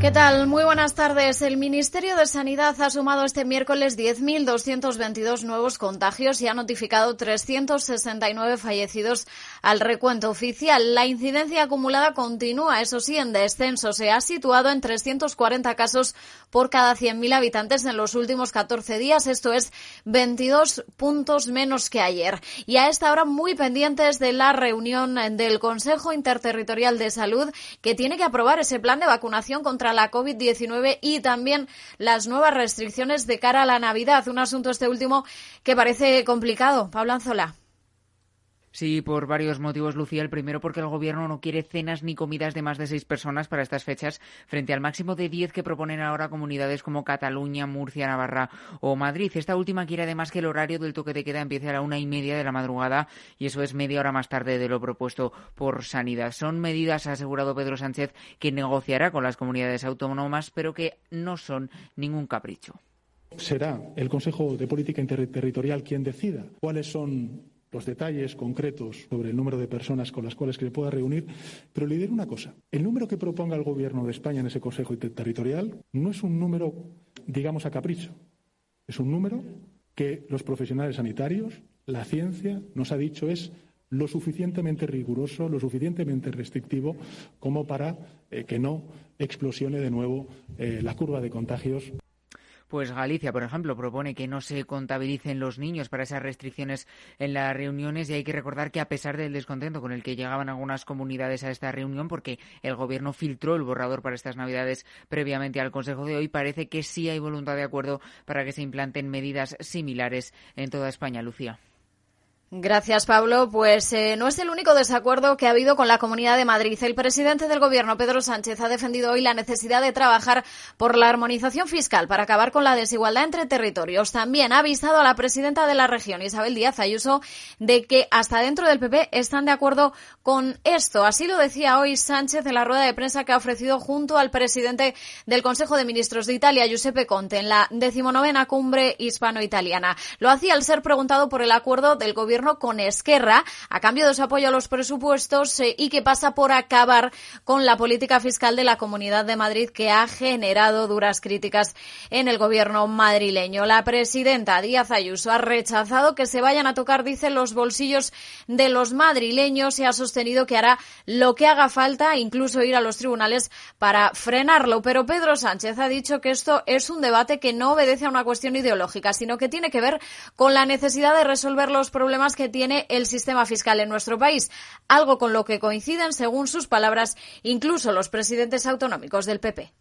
¿Qué tal? Muy buenas tardes. El Ministerio de Sanidad ha sumado este miércoles 10.222 nuevos contagios y ha notificado 369 fallecidos al recuento oficial. La incidencia acumulada continúa, eso sí, en descenso. Se ha situado en 340 casos por cada 100.000 habitantes en los últimos 14 días. Esto es 22 puntos menos que ayer. Y a esta hora muy pendientes de la reunión del Consejo Interterritorial de Salud que tiene que aprobar ese plan de vacunación contra la COVID-19 y también las nuevas restricciones de cara a la Navidad. Un asunto este último que parece complicado. Pablo Anzola. Sí, por varios motivos, Lucía. El primero, porque el Gobierno no quiere cenas ni comidas de más de seis personas para estas fechas, frente al máximo de diez que proponen ahora comunidades como Cataluña, Murcia, Navarra o Madrid. Esta última quiere además que el horario del toque de queda empiece a la una y media de la madrugada y eso es media hora más tarde de lo propuesto por Sanidad. Son medidas, ha asegurado Pedro Sánchez, que negociará con las comunidades autónomas, pero que no son ningún capricho. Será el Consejo de Política Interterritorial quien decida cuáles son los detalles concretos sobre el número de personas con las cuales se pueda reunir, pero le diré una cosa. El número que proponga el Gobierno de España en ese Consejo Territorial no es un número, digamos, a capricho. Es un número que los profesionales sanitarios, la ciencia, nos ha dicho es lo suficientemente riguroso, lo suficientemente restrictivo como para eh, que no explosione de nuevo eh, la curva de contagios. Pues Galicia, por ejemplo, propone que no se contabilicen los niños para esas restricciones en las reuniones y hay que recordar que a pesar del descontento con el que llegaban algunas comunidades a esta reunión, porque el Gobierno filtró el borrador para estas Navidades previamente al Consejo de hoy, parece que sí hay voluntad de acuerdo para que se implanten medidas similares en toda España. Lucía. Gracias, Pablo. Pues eh, no es el único desacuerdo que ha habido con la Comunidad de Madrid. El presidente del Gobierno, Pedro Sánchez, ha defendido hoy la necesidad de trabajar por la armonización fiscal para acabar con la desigualdad entre territorios. También ha avisado a la presidenta de la región, Isabel Díaz Ayuso, de que hasta dentro del PP están de acuerdo con esto. Así lo decía hoy Sánchez en la rueda de prensa que ha ofrecido junto al presidente del Consejo de Ministros de Italia, Giuseppe Conte, en la decimonovena cumbre hispano-italiana. Lo hacía al ser preguntado por el acuerdo del Gobierno con Esquerra a cambio de su apoyo a los presupuestos eh, y que pasa por acabar con la política fiscal de la Comunidad de Madrid que ha generado duras críticas en el gobierno madrileño. La presidenta Díaz Ayuso ha rechazado que se vayan a tocar, dice, los bolsillos de los madrileños y ha sostenido que hará lo que haga falta, incluso ir a los tribunales para frenarlo. Pero Pedro Sánchez ha dicho que esto es un debate que no obedece a una cuestión ideológica, sino que tiene que ver con la necesidad de resolver los problemas que tiene el sistema fiscal en nuestro país, algo con lo que coinciden, según sus palabras, incluso los presidentes autonómicos del PP.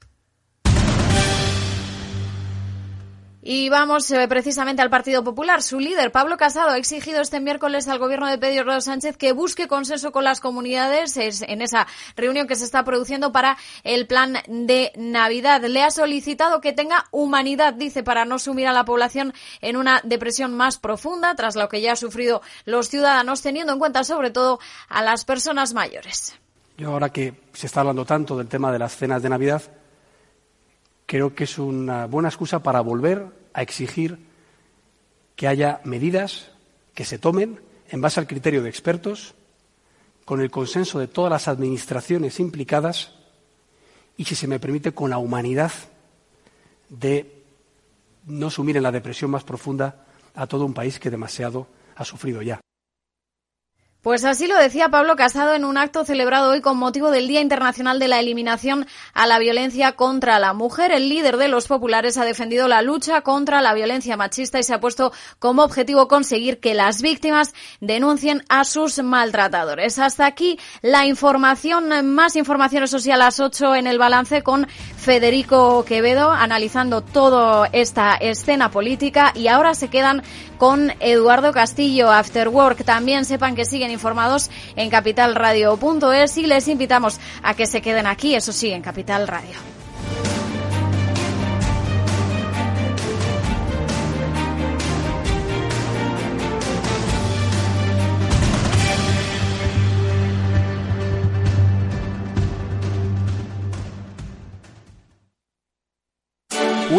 Y vamos eh, precisamente al Partido Popular. Su líder, Pablo Casado, ha exigido este miércoles al gobierno de Pedro Sánchez que busque consenso con las comunidades en esa reunión que se está produciendo para el plan de Navidad. Le ha solicitado que tenga humanidad, dice, para no sumir a la población en una depresión más profunda, tras lo que ya han sufrido los ciudadanos, teniendo en cuenta sobre todo a las personas mayores. Yo ahora que se está hablando tanto del tema de las cenas de Navidad, creo que es una buena excusa para volver a exigir que haya medidas que se tomen en base al criterio de expertos, con el consenso de todas las administraciones implicadas y, si se me permite, con la humanidad de no sumir en la depresión más profunda a todo un país que demasiado ha sufrido ya. Pues así lo decía Pablo Casado en un acto celebrado hoy con motivo del Día Internacional de la Eliminación a la Violencia contra la Mujer. El líder de los populares ha defendido la lucha contra la violencia machista y se ha puesto como objetivo conseguir que las víctimas denuncien a sus maltratadores. Hasta aquí la información, más información eso sí a las 8 en el balance con Federico Quevedo analizando toda esta escena política y ahora se quedan con Eduardo Castillo After Work. También sepan que siguen informados en capitalradio.es y les invitamos a que se queden aquí, eso sí, en Capital Radio.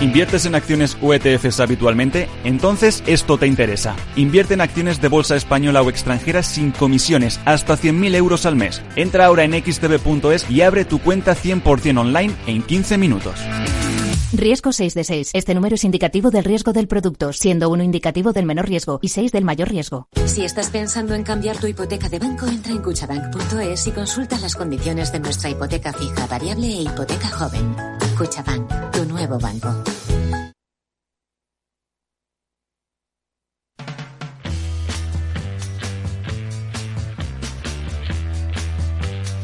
¿Inviertes en acciones o ETFs habitualmente? Entonces esto te interesa. Invierte en acciones de bolsa española o extranjera sin comisiones, hasta 100.000 euros al mes. Entra ahora en xtb.es y abre tu cuenta 100% online en 15 minutos. Riesgo 6 de 6. Este número es indicativo del riesgo del producto, siendo uno indicativo del menor riesgo y 6 del mayor riesgo. Si estás pensando en cambiar tu hipoteca de banco, entra en cuchabank.es y consulta las condiciones de nuestra hipoteca fija, variable e hipoteca joven. Cuchabank, tu nuevo banco.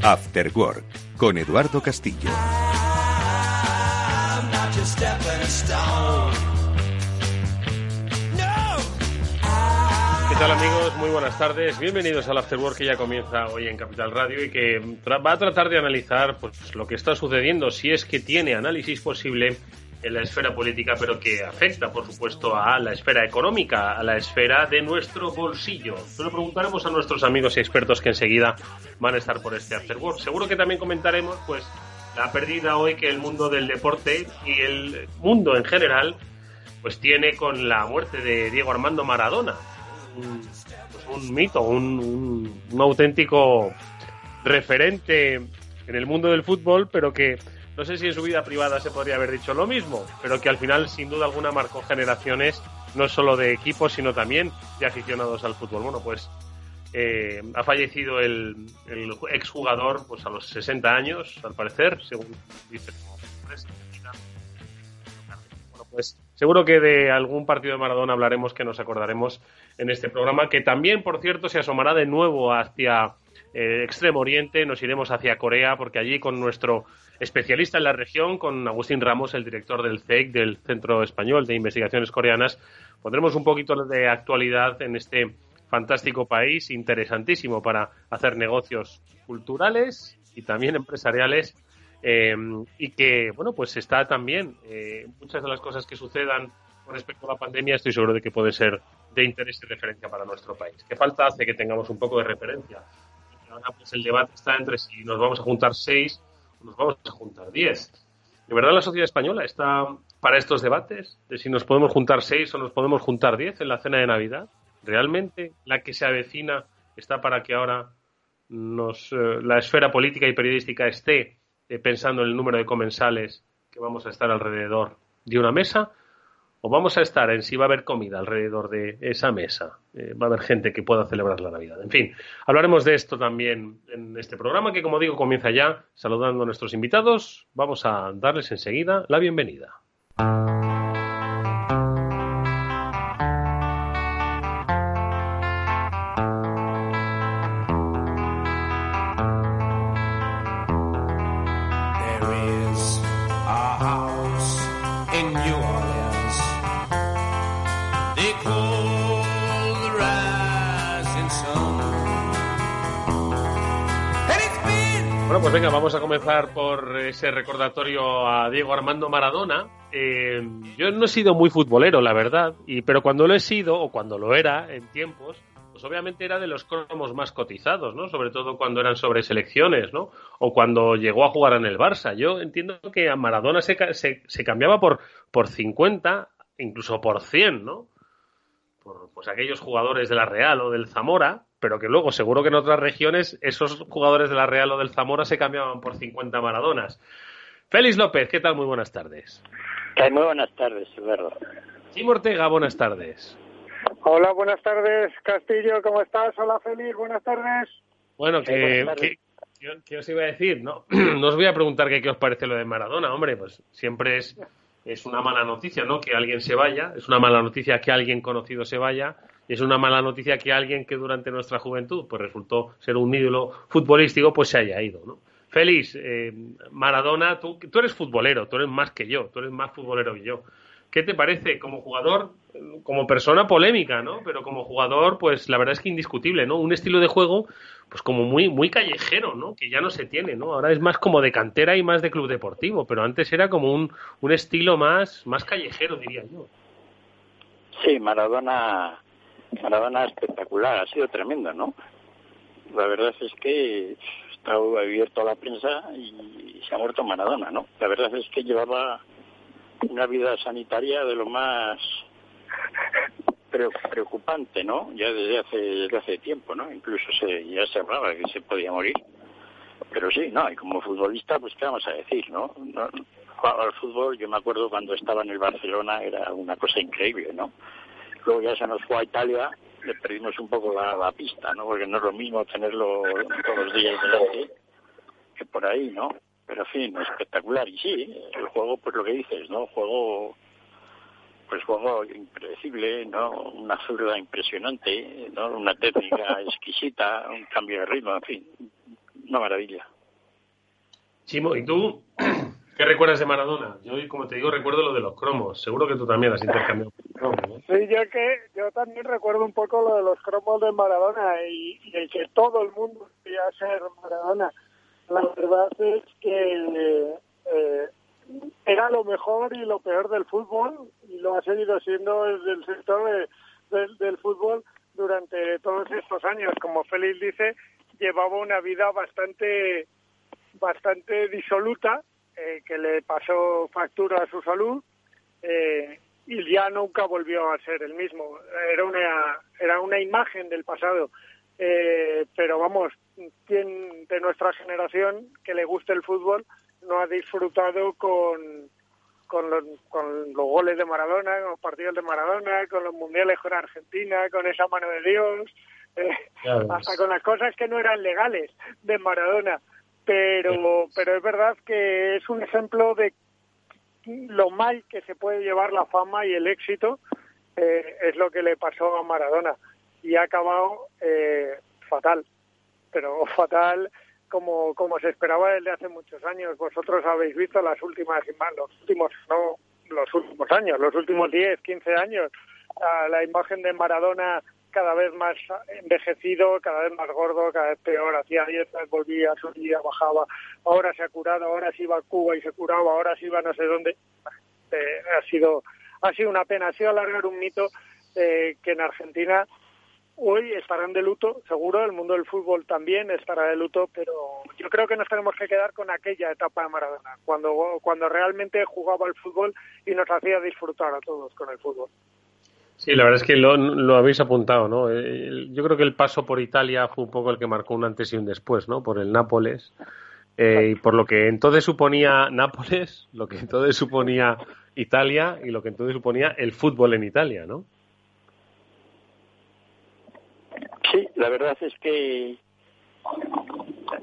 After Work con Eduardo Castillo. ¿Qué tal amigos? Muy buenas tardes. Bienvenidos al After Work que ya comienza hoy en Capital Radio y que va a tratar de analizar pues, lo que está sucediendo, si es que tiene análisis posible en la esfera política, pero que afecta, por supuesto, a la esfera económica, a la esfera de nuestro bolsillo. Se lo preguntaremos a nuestros amigos y expertos que enseguida van a estar por este After Work. Seguro que también comentaremos, pues, la pérdida hoy que el mundo del deporte y el mundo en general, pues tiene con la muerte de Diego Armando Maradona. Un, mito, un, auténtico referente en el mundo del fútbol, pero que no sé si en su vida privada se podría haber dicho lo mismo, pero que al final, sin duda alguna, marcó generaciones no solo de equipos, sino también de aficionados al fútbol. Bueno, pues eh, ha fallecido el, el exjugador pues, a los 60 años, al parecer, según dice. Pues seguro que de algún partido de Maradona hablaremos que nos acordaremos en este programa, que también, por cierto, se asomará de nuevo hacia eh, Extremo Oriente, nos iremos hacia Corea, porque allí con nuestro especialista en la región, con Agustín Ramos, el director del CEIC, del Centro Español de Investigaciones Coreanas, pondremos un poquito de actualidad en este fantástico país, interesantísimo para hacer negocios culturales y también empresariales. Eh, y que, bueno, pues está también, eh, muchas de las cosas que sucedan con respecto a la pandemia, estoy seguro de que puede ser de interés y referencia para nuestro país. ¿Qué falta hace que tengamos un poco de referencia? Ahora, pues el debate está entre si nos vamos a juntar seis o nos vamos a juntar diez. ¿De verdad la sociedad española está para estos debates? De si nos podemos juntar seis o nos podemos juntar diez en la cena de Navidad. ¿Realmente la que se avecina está para que ahora nos, eh, la esfera política y periodística esté eh, pensando en el número de comensales que vamos a estar alrededor de una mesa? ¿O vamos a estar en si va a haber comida alrededor de esa mesa? Eh, va a haber gente que pueda celebrar la Navidad. En fin, hablaremos de esto también en este programa que, como digo, comienza ya saludando a nuestros invitados. Vamos a darles enseguida la bienvenida. Venga, vamos a comenzar por ese recordatorio a Diego Armando Maradona. Eh, yo no he sido muy futbolero, la verdad, y, pero cuando lo he sido, o cuando lo era en tiempos, pues obviamente era de los cromos más cotizados, ¿no? Sobre todo cuando eran sobre selecciones, ¿no? O cuando llegó a jugar en el Barça. Yo entiendo que a Maradona se, se, se cambiaba por, por 50, incluso por 100, ¿no? Por pues, aquellos jugadores de la Real o del Zamora, pero que luego seguro que en otras regiones esos jugadores de la Real o del Zamora se cambiaban por 50 Maradonas. Félix López, ¿qué tal? Muy buenas tardes. Muy buenas tardes, Eduardo. Jim Ortega, buenas tardes. Hola, buenas tardes, Castillo, ¿cómo estás? Hola, Félix, buenas tardes. Bueno, que, que, ¿qué, os iba a decir? No, no os voy a preguntar qué, qué os parece lo de Maradona, hombre, pues siempre es, es una mala noticia, ¿no? Que alguien se vaya, es una mala noticia que alguien conocido se vaya, es una mala noticia que alguien que durante nuestra juventud pues resultó ser un ídolo futbolístico pues se haya ido, ¿no? Félix, eh, Maradona, tú, tú eres futbolero, tú eres más que yo, tú eres más futbolero que yo. ¿qué te parece como jugador, como persona polémica, ¿no? Pero como jugador, pues la verdad es que indiscutible, ¿no? Un estilo de juego, pues como muy, muy callejero, ¿no? Que ya no se tiene, ¿no? Ahora es más como de cantera y más de club deportivo, pero antes era como un, un estilo más, más callejero, diría yo. Sí, Maradona, Maradona espectacular, ha sido tremendo, ¿no? La verdad es que está abierto a la prensa y se ha muerto Maradona, ¿no? La verdad es que llevaba una vida sanitaria de lo más preocupante, ¿no? Ya desde hace, desde hace tiempo, ¿no? Incluso se, ya se hablaba que se podía morir. Pero sí, no, y como futbolista, pues qué vamos a decir, ¿no? no al fútbol, yo me acuerdo cuando estaba en el Barcelona, era una cosa increíble, ¿no? Luego ya se nos fue a Italia, le perdimos un poco la, la pista, ¿no? Porque no es lo mismo tenerlo todos los días delante que por ahí, ¿no? Pero en fin, espectacular. Y sí, el juego, pues lo que dices, ¿no? Juego, pues juego impredecible, ¿no? Una zurda impresionante, ¿no? Una técnica exquisita, un cambio de ritmo, en fin, una maravilla. Chimo, ¿y tú qué recuerdas de Maradona? Yo, como te digo, recuerdo lo de los cromos. Seguro que tú también has intercambiado cromos, Sí, yo, que, yo también recuerdo un poco lo de los cromos de Maradona y, y el que todo el mundo quería ser Maradona la verdad es que eh, era lo mejor y lo peor del fútbol y lo ha seguido siendo desde el sector del fútbol durante todos estos años. Como Félix dice, llevaba una vida bastante bastante disoluta eh, que le pasó factura a su salud eh, y ya nunca volvió a ser el mismo. Era una era una imagen del pasado. Eh, pero vamos, quien de nuestra generación que le guste el fútbol no ha disfrutado con, con, los, con los goles de Maradona, con los partidos de Maradona, con los mundiales con Argentina, con esa mano de Dios, eh, hasta con las cosas que no eran legales de Maradona. Pero, pero es verdad que es un ejemplo de lo mal que se puede llevar la fama y el éxito eh, es lo que le pasó a Maradona. Y ha acabado eh, fatal. Pero fatal como, como se esperaba desde hace muchos años. Vosotros habéis visto las últimas, los últimos, no los últimos años, los últimos 10, 15 años, la imagen de Maradona cada vez más envejecido, cada vez más gordo, cada vez peor, hacía dietas, volvía, subía, bajaba, ahora se ha curado, ahora se iba a Cuba y se curaba, ahora se iba no sé dónde. Eh, ha sido ha sido una pena, ha sido alargar un mito eh, que en Argentina hoy estarán de luto, seguro, el mundo del fútbol también estará de luto, pero yo creo que nos tenemos que quedar con aquella etapa de Maradona, cuando, cuando realmente jugaba el fútbol y nos hacía disfrutar a todos con el fútbol. Sí, la verdad es que lo, lo habéis apuntado, ¿no? Yo creo que el paso por Italia fue un poco el que marcó un antes y un después, ¿no? Por el Nápoles. Eh, y por lo que entonces suponía Nápoles, lo que entonces suponía Italia y lo que entonces suponía el fútbol en Italia, ¿no? Sí, la verdad es que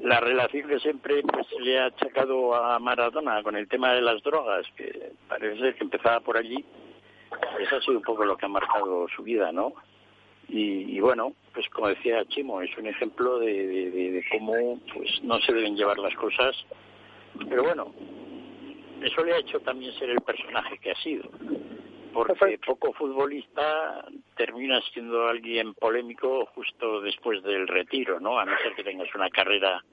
la relación que siempre pues le ha achacado a Maradona con el tema de las drogas, que parece ser que empezaba por allí, eso ha sido un poco lo que ha marcado su vida, ¿no? Y, bueno, pues como decía Chimo, es un ejemplo de, de, cómo pues no se deben llevar las cosas, pero bueno, eso le ha hecho también ser el personaje que ha sido porque poco futbolista termina siendo alguien polémico justo después del retiro, ¿no? A no ser que tengas una carrera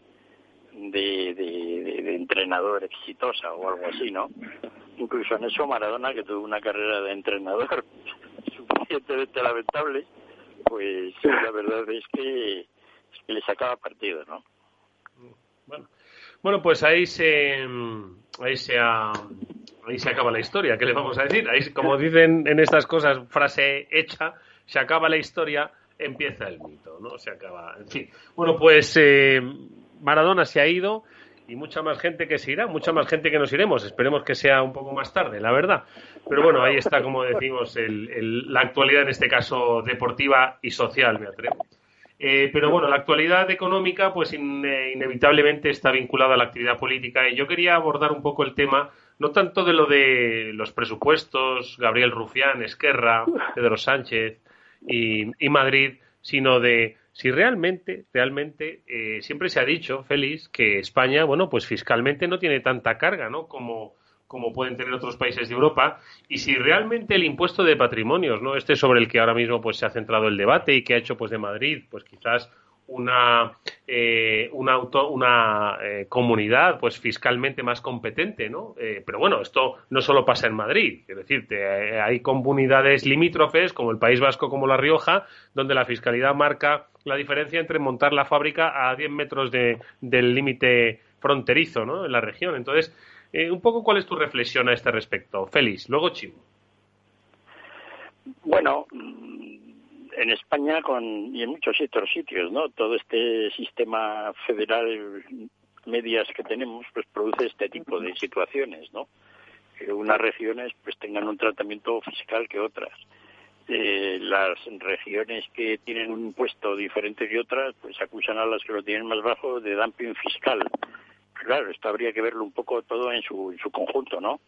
de, de, entrenador exitosa o algo así, ¿no? Incluso en eso Maradona, que tuvo una carrera de entrenador suficientemente lamentable, pues la verdad es que, es que le sacaba partido, ¿no? Bueno, bueno pues ahí se, ahí se ha ahí se acaba la historia, ¿qué le vamos a decir? Ahí, como dicen en estas cosas, frase hecha, se acaba la historia, empieza el mito, ¿no? Se acaba, en fin. Bueno, pues eh, Maradona se ha ido y mucha más gente que se irá, mucha más gente que nos iremos. Esperemos que sea un poco más tarde, la verdad. Pero bueno, ahí está, como decimos, la actualidad, en este caso deportiva y social, me atrevo. Eh, pero bueno, la actualidad económica, pues inevitablemente está vinculada a la actividad política y yo quería abordar un poco el tema no tanto de lo de los presupuestos, Gabriel Rufián, Esquerra, Pedro Sánchez y, Madrid, sino de si realmente, realmente, eh, siempre se ha dicho, Félix, que España, bueno, pues fiscalmente no tiene tanta carga, ¿no? Como, como pueden tener otros países de Europa y si realmente el impuesto de patrimonios, ¿no? Este sobre el que ahora mismo pues se ha centrado el debate y que ha hecho pues de Madrid pues quizás una eh, una auto, una eh, comunidad pues fiscalmente más competente, ¿no? Eh, pero bueno, esto no solo pasa en Madrid, es decir, hay comunidades limítrofes como el País Vasco, como La Rioja, donde la fiscalidad marca la diferencia entre montar la fábrica a 10 metros de, del límite fronterizo, ¿no? En la región. Entonces, eh, un poco cuál es tu reflexión a este respecto. Félix, luego Chivo. Bueno, en España con, y en muchos otros sitios, ¿no? Todo este sistema federal medias que tenemos, pues produce este tipo de situaciones, ¿no? Que unas regiones pues tengan un tratamiento fiscal que otras. Eh, las regiones que tienen un impuesto diferente que otras, pues acusan a las que lo tienen más bajo de dumping fiscal claro, esto habría que verlo un poco todo en su, en su conjunto, ¿no?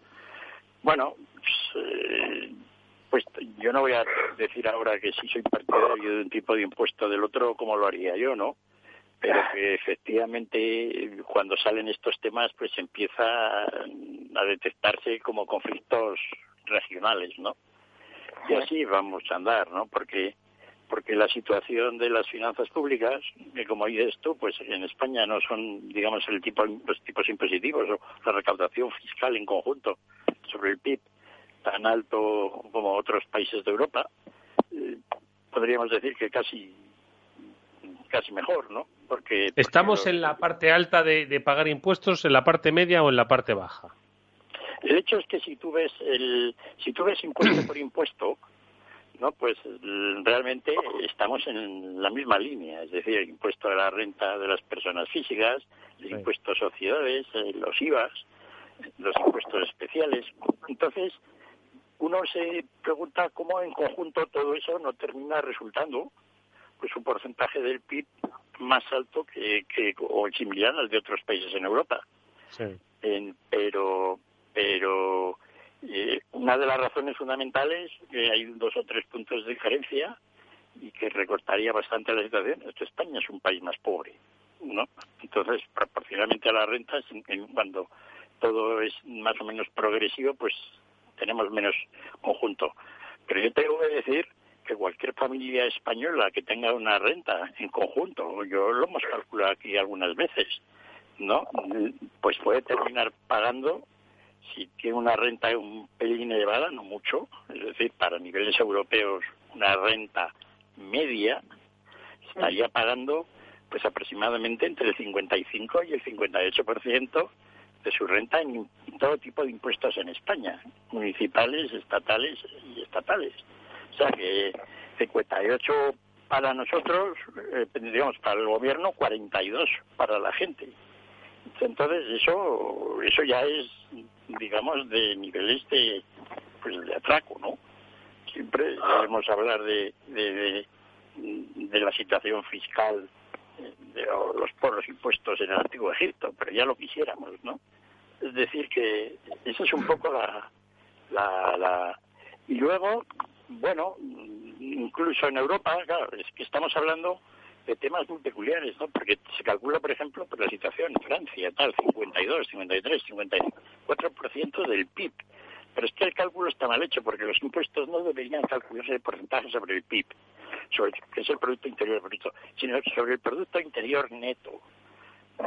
Bueno, pues, eh, pues, yo no voy a decir ahora que si soy partidario de un tipo de impuesto del otro, como lo haría yo, ¿no? Pero que efectivamente cuando salen estos temas, pues empieza a detectarse como conflictos regionales, ¿no? Y así vamos a andar, ¿no? Porque porque la situación de las finanzas públicas, que como dices tú, pues en España no son, digamos, el tipo, los tipos impositivos o la recaudación fiscal en conjunto sobre el PIB tan alto como otros países de Europa, eh, podríamos decir que casi casi mejor, ¿no? Porque, estamos en la parte alta de, de, pagar impuestos, en la parte media o en la parte baja. El hecho es que si tú ves el si tú ves impuesto por impuesto, no, pues realmente estamos en la misma línea, es decir, el impuesto a la renta de las personas físicas, el impuesto a sociedades, eh, los IVAs, los impuestos especiales. Entonces, uno se pregunta cómo en conjunto todo eso no termina resultando pues un porcentaje del PIB más alto que, que o similar al de otros países en Europa. Sí. pero pero eh, una de las razones fundamentales, que hay dos o tres puntos de diferencia y que recortaría bastante la situación, es que España es un país más pobre, ¿no? Entonces, proporcionalmente a las rentas, cuando todo es más o menos progresivo, pues tenemos menos conjunto. Pero yo tengo que decir que cualquier familia española que tenga una renta en conjunto, yo lo hemos calculado aquí algunas veces, ¿no? Pues puede terminar pagando si tiene una renta un pelín elevada, no mucho, es decir, para niveles europeos una renta media, estaría pagando pues aproximadamente entre el 55 y el 58% de su renta en todo tipo de impuestos en España, municipales, estatales y estatales. O sea que 58 para nosotros, eh, para el gobierno, 42 para la gente. Entonces eso eso ya es digamos de niveles de pues de atraco, ¿no? Siempre debemos hablar de, de, de, la situación fiscal de los por los impuestos en el antiguo Egipto, pero ya lo quisiéramos, ¿no? Es decir que esa es un poco la, la, la y luego bueno incluso en Europa claro es que estamos hablando de temas muy peculiares, ¿no? Porque se calcula, por ejemplo, por la situación en Francia, tal, 52, 53, 54% del PIB. Pero es que el cálculo está mal hecho, porque los impuestos no deberían calcularse el porcentaje sobre el PIB, sobre, que es el Producto Interior Bruto, sino sobre el Producto Interior Neto.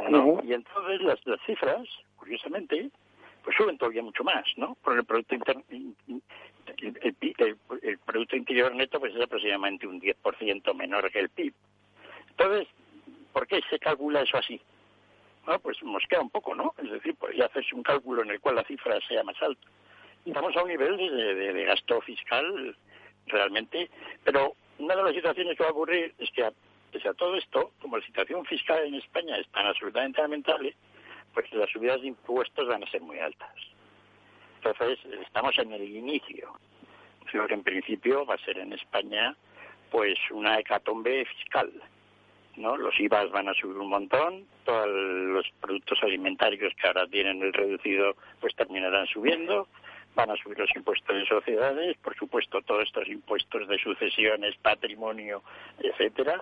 ¿no? Y entonces las, las cifras, curiosamente, pues suben todavía mucho más, ¿no? Porque el Producto Interior el, el, Producto Interior Neto pues es aproximadamente un 10% menor que el PIB. Entonces, ¿por qué se calcula eso así? Bueno, pues mosquea un poco, ¿no? Es decir, podría hacerse un cálculo en el cual la cifra sea más alta. Estamos a un nivel de, gasto fiscal realmente, pero una de las situaciones que va a ocurrir es que, pese a todo esto, como la situación fiscal en España es tan absolutamente lamentable, pues las subidas de impuestos van a ser muy altas. Entonces, estamos en el inicio. Creo que en principio va a ser en España pues una hecatombe fiscal. ¿No? Los IVAs van a subir un montón, todos los productos alimentarios que ahora tienen el reducido pues terminarán subiendo, van a subir los impuestos de sociedades, por supuesto todos estos impuestos de sucesiones, patrimonio, etcétera,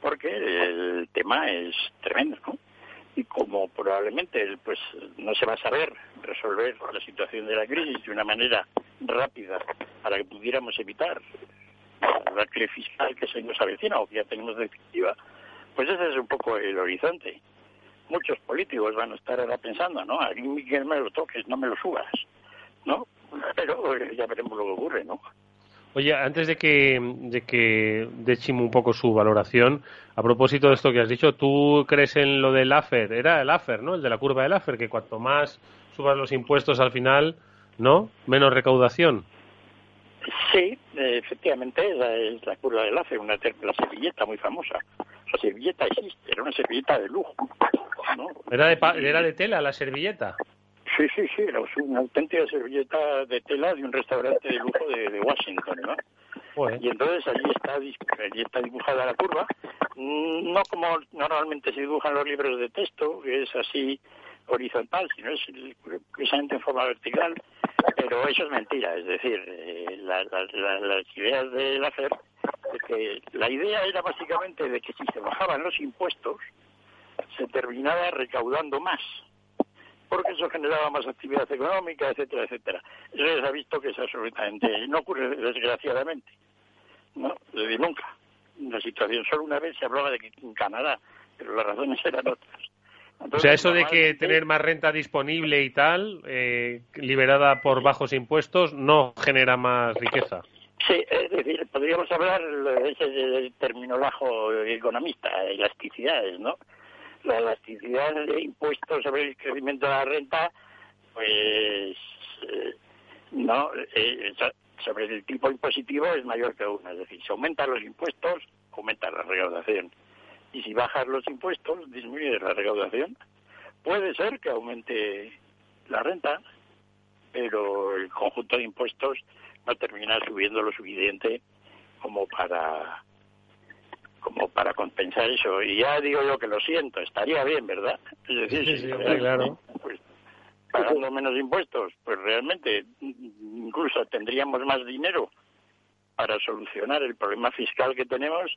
porque el tema es tremendo, ¿no? y como probablemente pues no se va a saber resolver la situación de la crisis de una manera rápida para que pudiéramos evitar la crisis fiscal que se nos avecina o que ya tenemos definitiva, pues ese es un poco el horizonte. Muchos políticos van a estar ahora pensando, ¿no? Aquí que me lo toques, no me lo subas, ¿no? Pero ya veremos lo que ocurre, ¿no? Oye, antes de que, de que un poco su valoración, a propósito de esto que has dicho, ¿tú crees en lo del AFER? Era el AFER, ¿no? El de la curva del AFER, que cuanto más subas los impuestos al final, ¿no? Menos recaudación. Sí, efectivamente, es la curva del AFER, una la servilleta muy famosa. La servilleta existe, era una servilleta de lujo. ¿no? ¿Era, de, ¿Era de tela la servilleta? Sí, sí, sí, era una auténtica servilleta de tela de un restaurante de lujo de, Washington, ¿no? Y entonces allí está, allí está dibujada la curva, mm, no como normalmente se dibujan los libros de texto, que es así horizontal, sino es precisamente en forma vertical, pero eso es mentira, es decir, eh, las ideas del hacer, que la idea era básicamente de que si se bajaban los impuestos, se terminaba recaudando más porque eso generaba más actividad económica, etcétera, etcétera. Eso ya se ha visto que es absolutamente, no ocurre desgraciadamente, no, desde nunca. La situación, solo una vez se hablaba de que en Canadá, pero las razones eran otras. O sea, eso de que tener más renta disponible y tal, eh, liberada por bajos impuestos, no genera más riqueza. Sí, es decir, podríamos hablar ese terminolajo economista, elasticidades, ¿no? la elasticidad de impuestos sobre el crecimiento de la renta, pues eh, no, eh, sobre el tipo impositivo es mayor que una. Es decir, si aumentan los impuestos, aumenta la recaudación. Y si bajas los impuestos, disminuye la recaudación. Puede ser que aumente la renta, pero el conjunto de impuestos no termina subiendo lo suficiente como para como para compensar eso. Y ya digo yo que lo siento, estaría bien, ¿verdad? Es decir, sí, claro. pues, pagando menos impuestos, pues realmente incluso tendríamos más dinero para solucionar el problema fiscal que tenemos,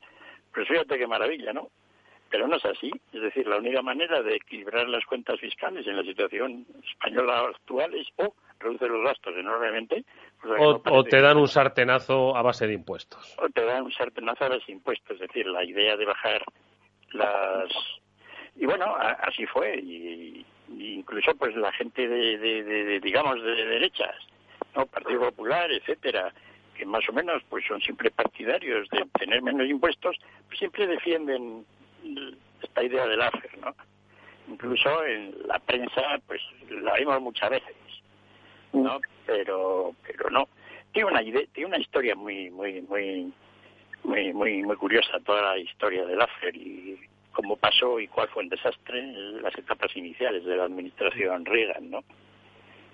pues fíjate qué maravilla, ¿no? Pero no es así. Es decir, la única manera de equilibrar las cuentas fiscales en la situación española actual es o reducir los gastos enormemente. O, te dan un sartenazo a base de impuestos. O te dan un sartenazo a base de impuestos. Es decir, la idea de bajar las... Y bueno, así fue. Y, incluso pues la gente de, de, digamos, de derechas, ¿no? Partido Popular, etcétera, que más o menos pues son siempre partidarios de tener menos impuestos, pues siempre defienden esta idea del AFER, ¿no? Incluso en la prensa, pues la vimos muchas veces, ¿no? Pero, pero no. Tiene una idea, tiene una historia muy, muy, muy, muy, muy, muy curiosa toda la historia del AFER y cómo pasó y cuál fue el desastre en las etapas iniciales de la administración Reagan, ¿no?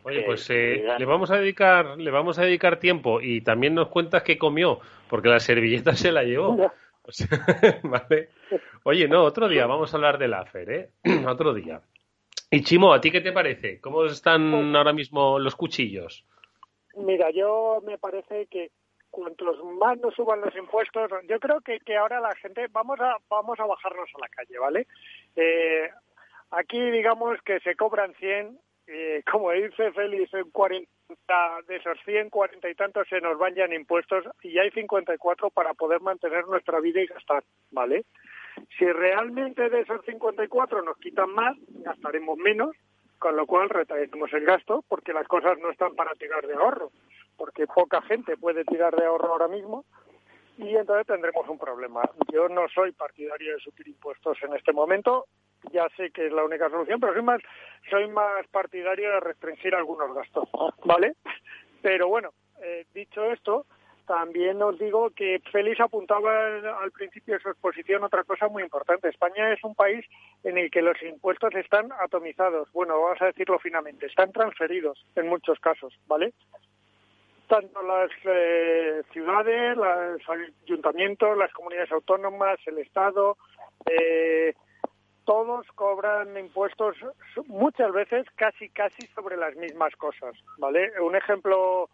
Oye, pues eh, le vamos a dedicar, le vamos a dedicar tiempo y también nos cuentas qué comió, porque la servilleta se la llevó. vale. Oye, no, otro día vamos a hablar del AFER, ¿eh? otro día. Y Chimo, ¿a ti qué te parece? ¿Cómo están ahora mismo los cuchillos? Mira, yo me parece que cuantos más nos suban los impuestos, yo creo que, que ahora la gente, vamos a, vamos a bajarnos a la calle, ¿vale? Eh, aquí digamos que se cobran 100, eh, como dice Félix, en 40 de esos 100, 40 y tantos se nos van ya en impuestos y hay 54 para poder mantener nuestra vida y gastar, ¿vale? Si realmente de esos 54 nos quitan más, gastaremos menos, con lo cual retraeremos el gasto porque las cosas no están para tirar de ahorro, porque poca gente puede tirar de ahorro ahora mismo y entonces tendremos un problema. Yo no soy partidario de subir impuestos en este momento, ya sé que es la única solución, pero soy más, soy más partidario de restringir algunos gastos, ¿vale? Pero bueno, eh, dicho esto, también os digo que Félix apuntaba al principio de su exposición otra cosa muy importante. España es un país en el que los impuestos están atomizados. Bueno, vamos a decirlo finamente, están transferidos en muchos casos, ¿vale? Tanto las eh, ciudades, los ayuntamientos, las comunidades autónomas, el Estado, eh, todos cobran impuestos muchas veces casi casi sobre las mismas cosas, ¿vale? Un ejemplo,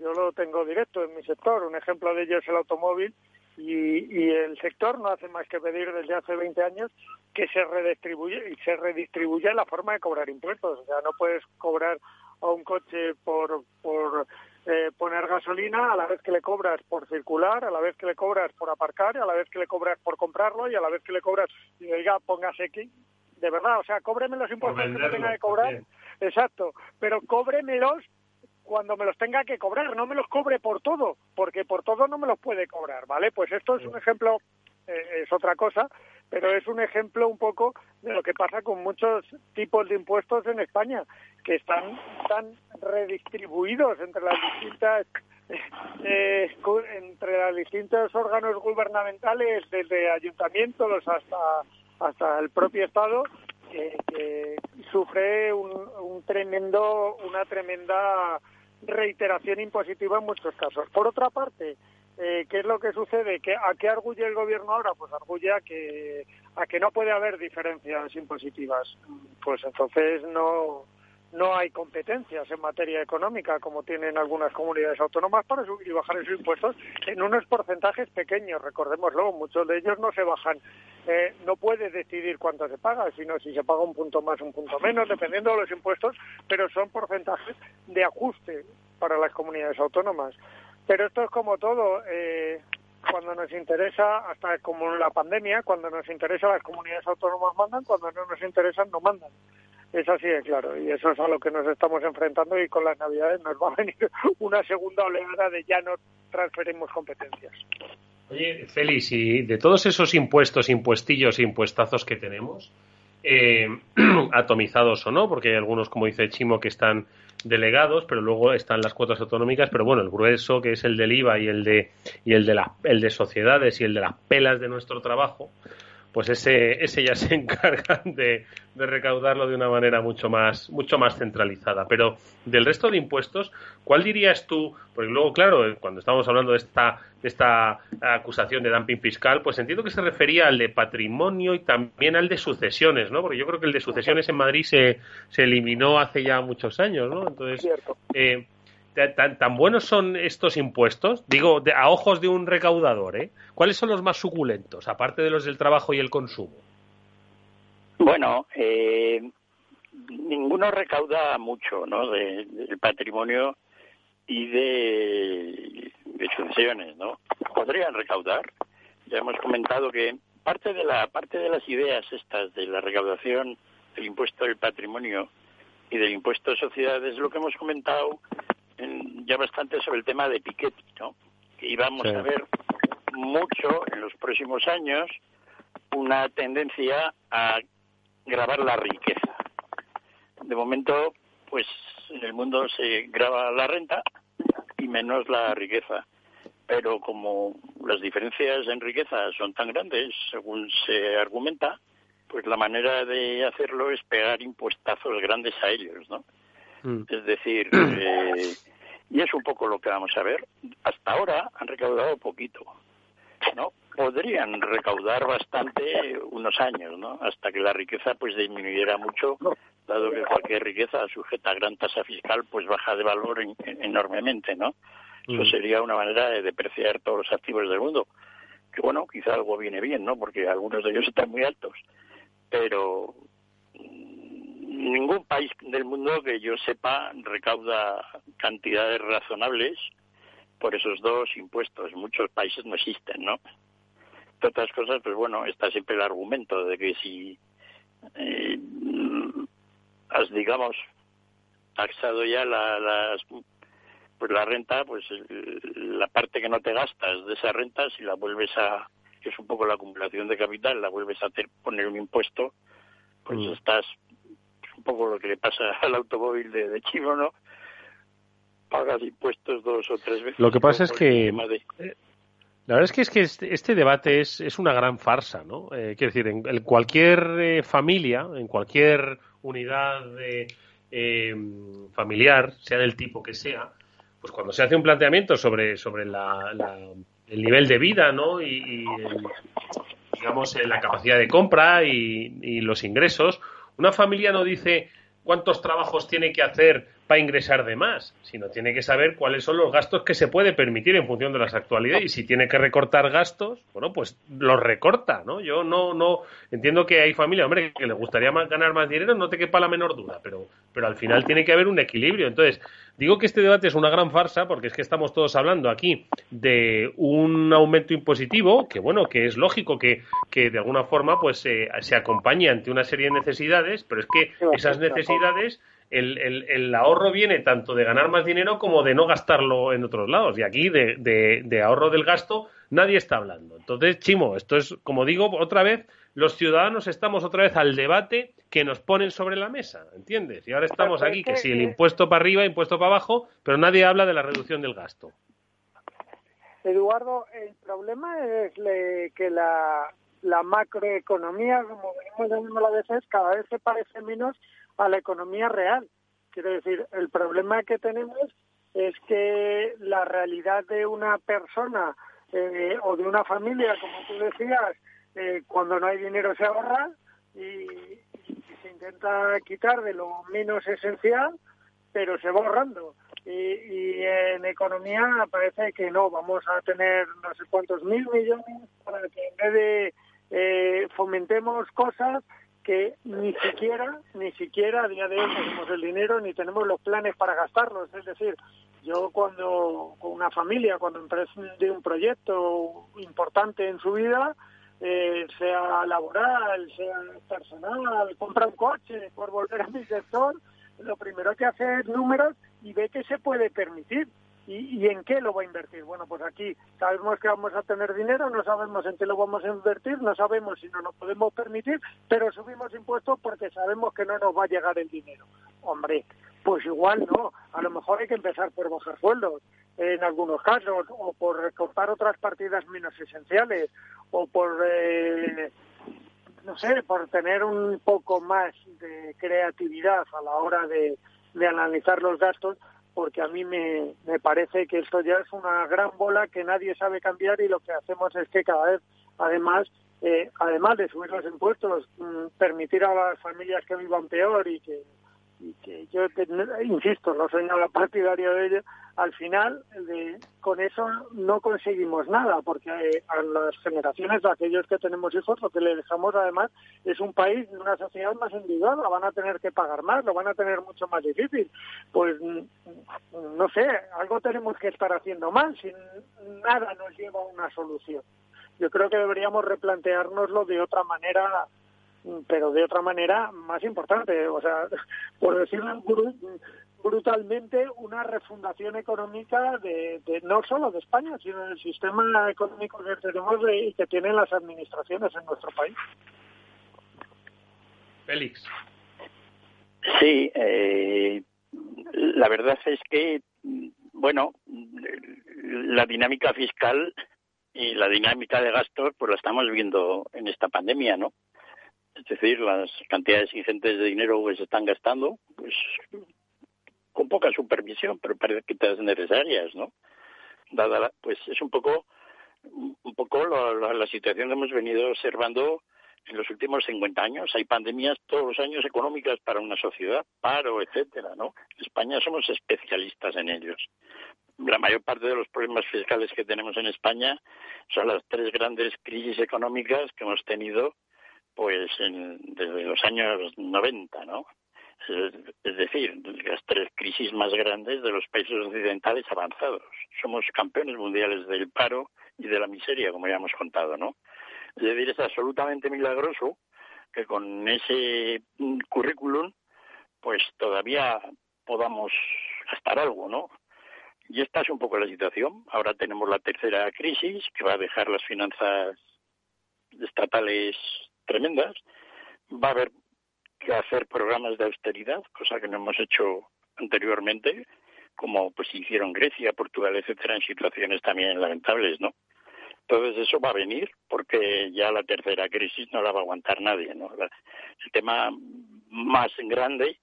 yo lo tengo directo en mi sector, un ejemplo de ello es el automóvil y, el sector no hace más que pedir desde hace 20 años que se redistribuye y se redistribuya la forma de cobrar impuestos. O sea, no puedes cobrar a un coche por, por eh, poner gasolina a la vez que le cobras por circular, a la vez que le cobras por aparcar, a la vez que le cobras por comprarlo y a la vez que le cobras y diga póngase aquí. De verdad, o sea, cóbreme los impuestos que me tenga que cobrar. Exacto, pero cóbremelos cuando me los tenga que cobrar, no me los cobre por todo, porque por todo no me los puede cobrar, ¿vale? Pues esto es un ejemplo, eh, es otra cosa, pero es un ejemplo un poco de lo que pasa con muchos tipos de impuestos en España, que están tan redistribuidos entre las distintas eh, entre los distintos órganos gubernamentales, desde ayuntamientos hasta hasta el propio Estado, que, sufre un, un tremendo una tremenda reiteración impositiva en muchos casos. Por otra parte, eh, ¿qué es lo que sucede? ¿Que, ¿A qué arguye el gobierno ahora? Pues arguye a que, a que no puede haber diferencias impositivas. Pues entonces no, no hay competencias en materia económica como tienen algunas comunidades autónomas para subir y bajar esos impuestos en unos porcentajes pequeños, recordémoslo, muchos de ellos no se bajan, eh, no puede decidir cuánto se paga, sino si se paga un punto más, un punto menos, dependiendo de los impuestos, pero son porcentajes de ajuste para las comunidades autónomas. Pero esto es como todo, eh, cuando nos interesa, hasta como la pandemia, cuando nos interesa las comunidades autónomas mandan, cuando no nos interesan no mandan. Es así de claro, y eso es a lo que nos estamos enfrentando y con las Navidades nos va a venir una segunda oleada de ya no transferimos competencias. Oye, Félix, y de todos esos impuestos, impuestillos impuestazos que tenemos, eh, atomizados o no, porque hay algunos, como dice Chimo, que están delegados, pero luego están las cuotas autonómicas, pero bueno, el grueso, que es el del IVA y el de, y el de, la, el de sociedades y el de las pelas de nuestro trabajo, pues ese, ese ya se encargan de, de, recaudarlo de una manera mucho más, mucho más centralizada. Pero del resto de impuestos, ¿cuál dirías tú? Porque luego, claro, cuando estamos hablando de esta, de esta acusación de dumping fiscal, pues entiendo que se refería al de patrimonio y también al de sucesiones, ¿no? Porque yo creo que el de sucesiones en Madrid se, se eliminó hace ya muchos años, ¿no? Entonces, eh, tan, buenos son estos impuestos? Digo, a ojos de un recaudador, ¿eh? ¿Cuáles son los más suculentos, aparte de los del trabajo y el consumo? Bueno, eh, ninguno recauda mucho, ¿no? del patrimonio y de, de sucesiones, ¿no? Podrían recaudar. Ya hemos comentado que parte de la parte de las ideas estas de la recaudación del impuesto del patrimonio y del impuesto de sociedades, lo que hemos comentado ya bastante sobre el tema de Piketty, ¿no? Que íbamos a ver mucho en los próximos años una tendencia a grabar la riqueza. De momento, pues en el mundo se graba la renta y menos la riqueza. Pero como las diferencias en riqueza son tan grandes, según se argumenta, pues la manera de hacerlo es pegar impuestazos grandes a ellos, ¿no? Mm. Es decir, eh, y es un poco lo que vamos a ver. Hasta ahora han recaudado poquito, ¿no? Podrían recaudar bastante unos años, ¿no? Hasta que la riqueza pues disminuyera mucho, dado que cualquier riqueza sujeta a gran tasa fiscal pues baja de valor enormemente, ¿no? Eso mm. sería una manera de depreciar todos los activos del mundo. Que bueno, quizá algo viene bien, ¿no? Porque algunos de ellos están muy altos. Pero ningún país del mundo que yo sepa recauda cantidades razonables por esos dos impuestos. Muchos países no existen, ¿no? Entre otras cosas, pues bueno, está siempre el argumento de que si eh, has, digamos, taxado ya la, las, pues la renta, pues la parte que no te gastas de esa renta, si la vuelves a, que es un poco la acumulación de capital, la vuelves a hacer, poner un impuesto, pues mm. estás poco lo que le pasa al automóvil de, de Chivo, ¿no? Pagas impuestos dos o tres veces. Lo que pasa es que... Eh, la verdad es que, es que este, este debate es, es, una gran farsa, ¿no? Eh, quiero decir, en, cualquier eh, familia, en cualquier unidad familiar, sea del tipo que sea, pues cuando se hace un planteamiento sobre, sobre la, el nivel de vida, ¿no? Y, digamos, la capacidad de compra y, y los ingresos, una familia no dice, cuántos trabajos tiene que hacer para ingresar de más, sino tiene que saber cuáles son los gastos que se puede permitir en función de las actualidades y si tiene que recortar gastos, bueno, pues los recorta, ¿no? Yo no no entiendo que hay familia, hombre, que le gustaría ganar más dinero, no te quepa la menor duda, pero pero al final tiene que haber un equilibrio. Entonces, digo que este debate es una gran farsa porque es que estamos todos hablando aquí de un aumento impositivo, que bueno, que es lógico que, que de alguna forma pues se acompañe ante una serie de necesidades, pero es que esas necesidades el, el, ahorro viene tanto de ganar más dinero como de no gastarlo en otros lados. Y aquí de, de, ahorro del gasto nadie está hablando. Entonces, Chimo, esto es, como digo, otra vez, los ciudadanos estamos otra vez al debate que nos ponen sobre la mesa, ¿entiendes? Y ahora estamos aquí, que si el impuesto para arriba, impuesto para abajo, pero nadie habla de la reducción del gasto. Eduardo, el problema es que la, la macroeconomía, como venimos llamando a veces, cada vez se parece menos a la economía real. Quiero decir, el problema que tenemos es que la realidad de una persona eh, o de una familia, como tú decías, eh, cuando no hay dinero se ahorra y, se intenta quitar de lo menos esencial, pero se va ahorrando. Y, en economía parece que no, vamos a tener no sé cuántos mil millones para que en vez de eh, fomentemos cosas que ni siquiera, ni siquiera a día de hoy tenemos el dinero ni tenemos los planes para gastarlos. Es decir, yo cuando con una familia, cuando emprende un proyecto importante en su vida, eh, sea laboral, sea personal, compra un coche, por volver a mi sector, lo primero que hace es números y ve que se puede permitir. ¿Y, en qué lo va a invertir? Bueno, pues aquí sabemos que vamos a tener dinero, no sabemos en qué lo vamos a invertir, no sabemos si no lo podemos permitir, pero subimos impuestos porque sabemos que no nos va a llegar el dinero. Hombre, pues igual no, a lo mejor hay que empezar por bajar sueldos en algunos casos, o por recortar otras partidas menos esenciales, o por, eh, no sé, por tener un poco más de creatividad a la hora de analizar los gastos, porque a mí me, me parece que esto ya es una gran bola que nadie sabe cambiar y lo que hacemos es que cada vez, además, eh, además de subir los impuestos, mm, permitir a las familias que vivan peor y que y que yo insisto no soy nada partidario de ello al final de, con eso no conseguimos nada porque eh, a las generaciones de aquellos que tenemos hijos lo que le dejamos además es un país una sociedad más endeudada van a tener que pagar más lo van a tener mucho más difícil. Pues mm, no sé algo tenemos que estar haciendo mal si nada nos lleva a una solución. Yo creo que deberíamos replanteárnoslo de otra manera pero de otra manera más importante, o sea, por decirlo brutalmente, una refundación económica de, no solo de España, sino del sistema económico que tenemos y que tienen las administraciones en nuestro país. Félix. Sí, eh, la verdad es que, bueno, la dinámica fiscal y la dinámica de gastos, pues la estamos viendo en esta pandemia, ¿no? Es decir, las cantidades ingentes de dinero que se están gastando, pues con poca supervisión, pero parece que todas necesarias, ¿no? Dada pues es un poco un poco la, la, situación que hemos venido observando en los últimos 50 años. Hay pandemias todos los años económicas para una sociedad, paro, etcétera, ¿no? En España somos especialistas en ellos. La mayor parte de los problemas fiscales que tenemos en España son las tres grandes crisis económicas que hemos tenido pues desde los años 90, ¿no? Es, decir, las tres crisis más grandes de los países occidentales avanzados. Somos campeones mundiales del paro y de la miseria, como ya hemos contado, ¿no? Es decir, es absolutamente milagroso que con ese currículum, pues todavía podamos gastar algo, ¿no? Y esta es un poco la situación. Ahora tenemos la tercera crisis que va a dejar las finanzas estatales tremendas. Va a haber que hacer programas de austeridad, cosa que no hemos hecho anteriormente, como pues hicieron Grecia, Portugal, etcétera, en situaciones también lamentables, ¿no? Entonces eso va a venir porque ya la tercera crisis no la va a aguantar nadie, ¿no? El tema más grande,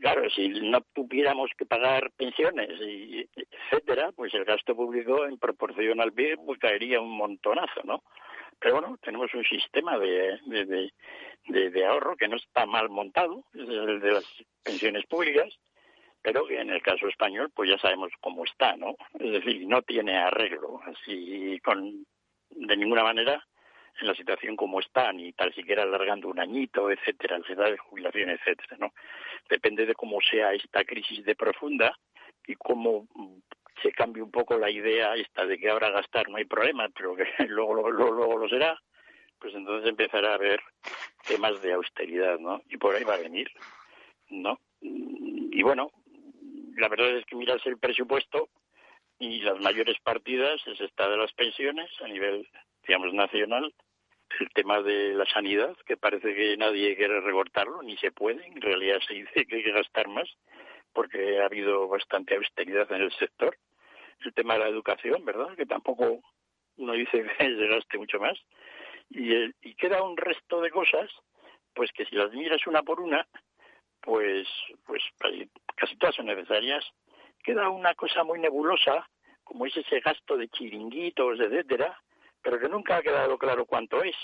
claro, si no tuviéramos que pagar pensiones y etcétera, pues el gasto público en proporción al PIB pues caería un montonazo, ¿no? Pero bueno, tenemos un sistema de, de, de, ahorro que no está mal montado, es el de las pensiones públicas, pero en el caso español pues ya sabemos cómo está, ¿no? Es decir, no tiene arreglo, así con de ninguna manera en la situación como está, ni tal siquiera alargando un añito, etcétera, la de jubilación, etcétera, ¿no? Depende de cómo sea esta crisis de profunda y cómo se cambie un poco la idea esta de que ahora gastar no hay problema, pero que luego, luego, luego lo será, pues entonces empezará a haber temas de austeridad, ¿no? Y por ahí va a venir, ¿no? Y bueno, la verdad es que miras el presupuesto y las mayores partidas es esta de las pensiones a nivel, digamos, nacional, el tema de la sanidad, que parece que nadie quiere recortarlo, ni se puede, en realidad se dice que hay que gastar más, porque ha habido bastante austeridad en el sector. El tema de la educación, ¿verdad? Que tampoco uno dice que se gaste mucho más. Y, y queda un resto de cosas, pues que si las miras una por una, pues, pues casi todas son necesarias. Queda una cosa muy nebulosa, como es ese gasto de chiringuitos, etcétera, pero que nunca ha quedado claro cuánto es,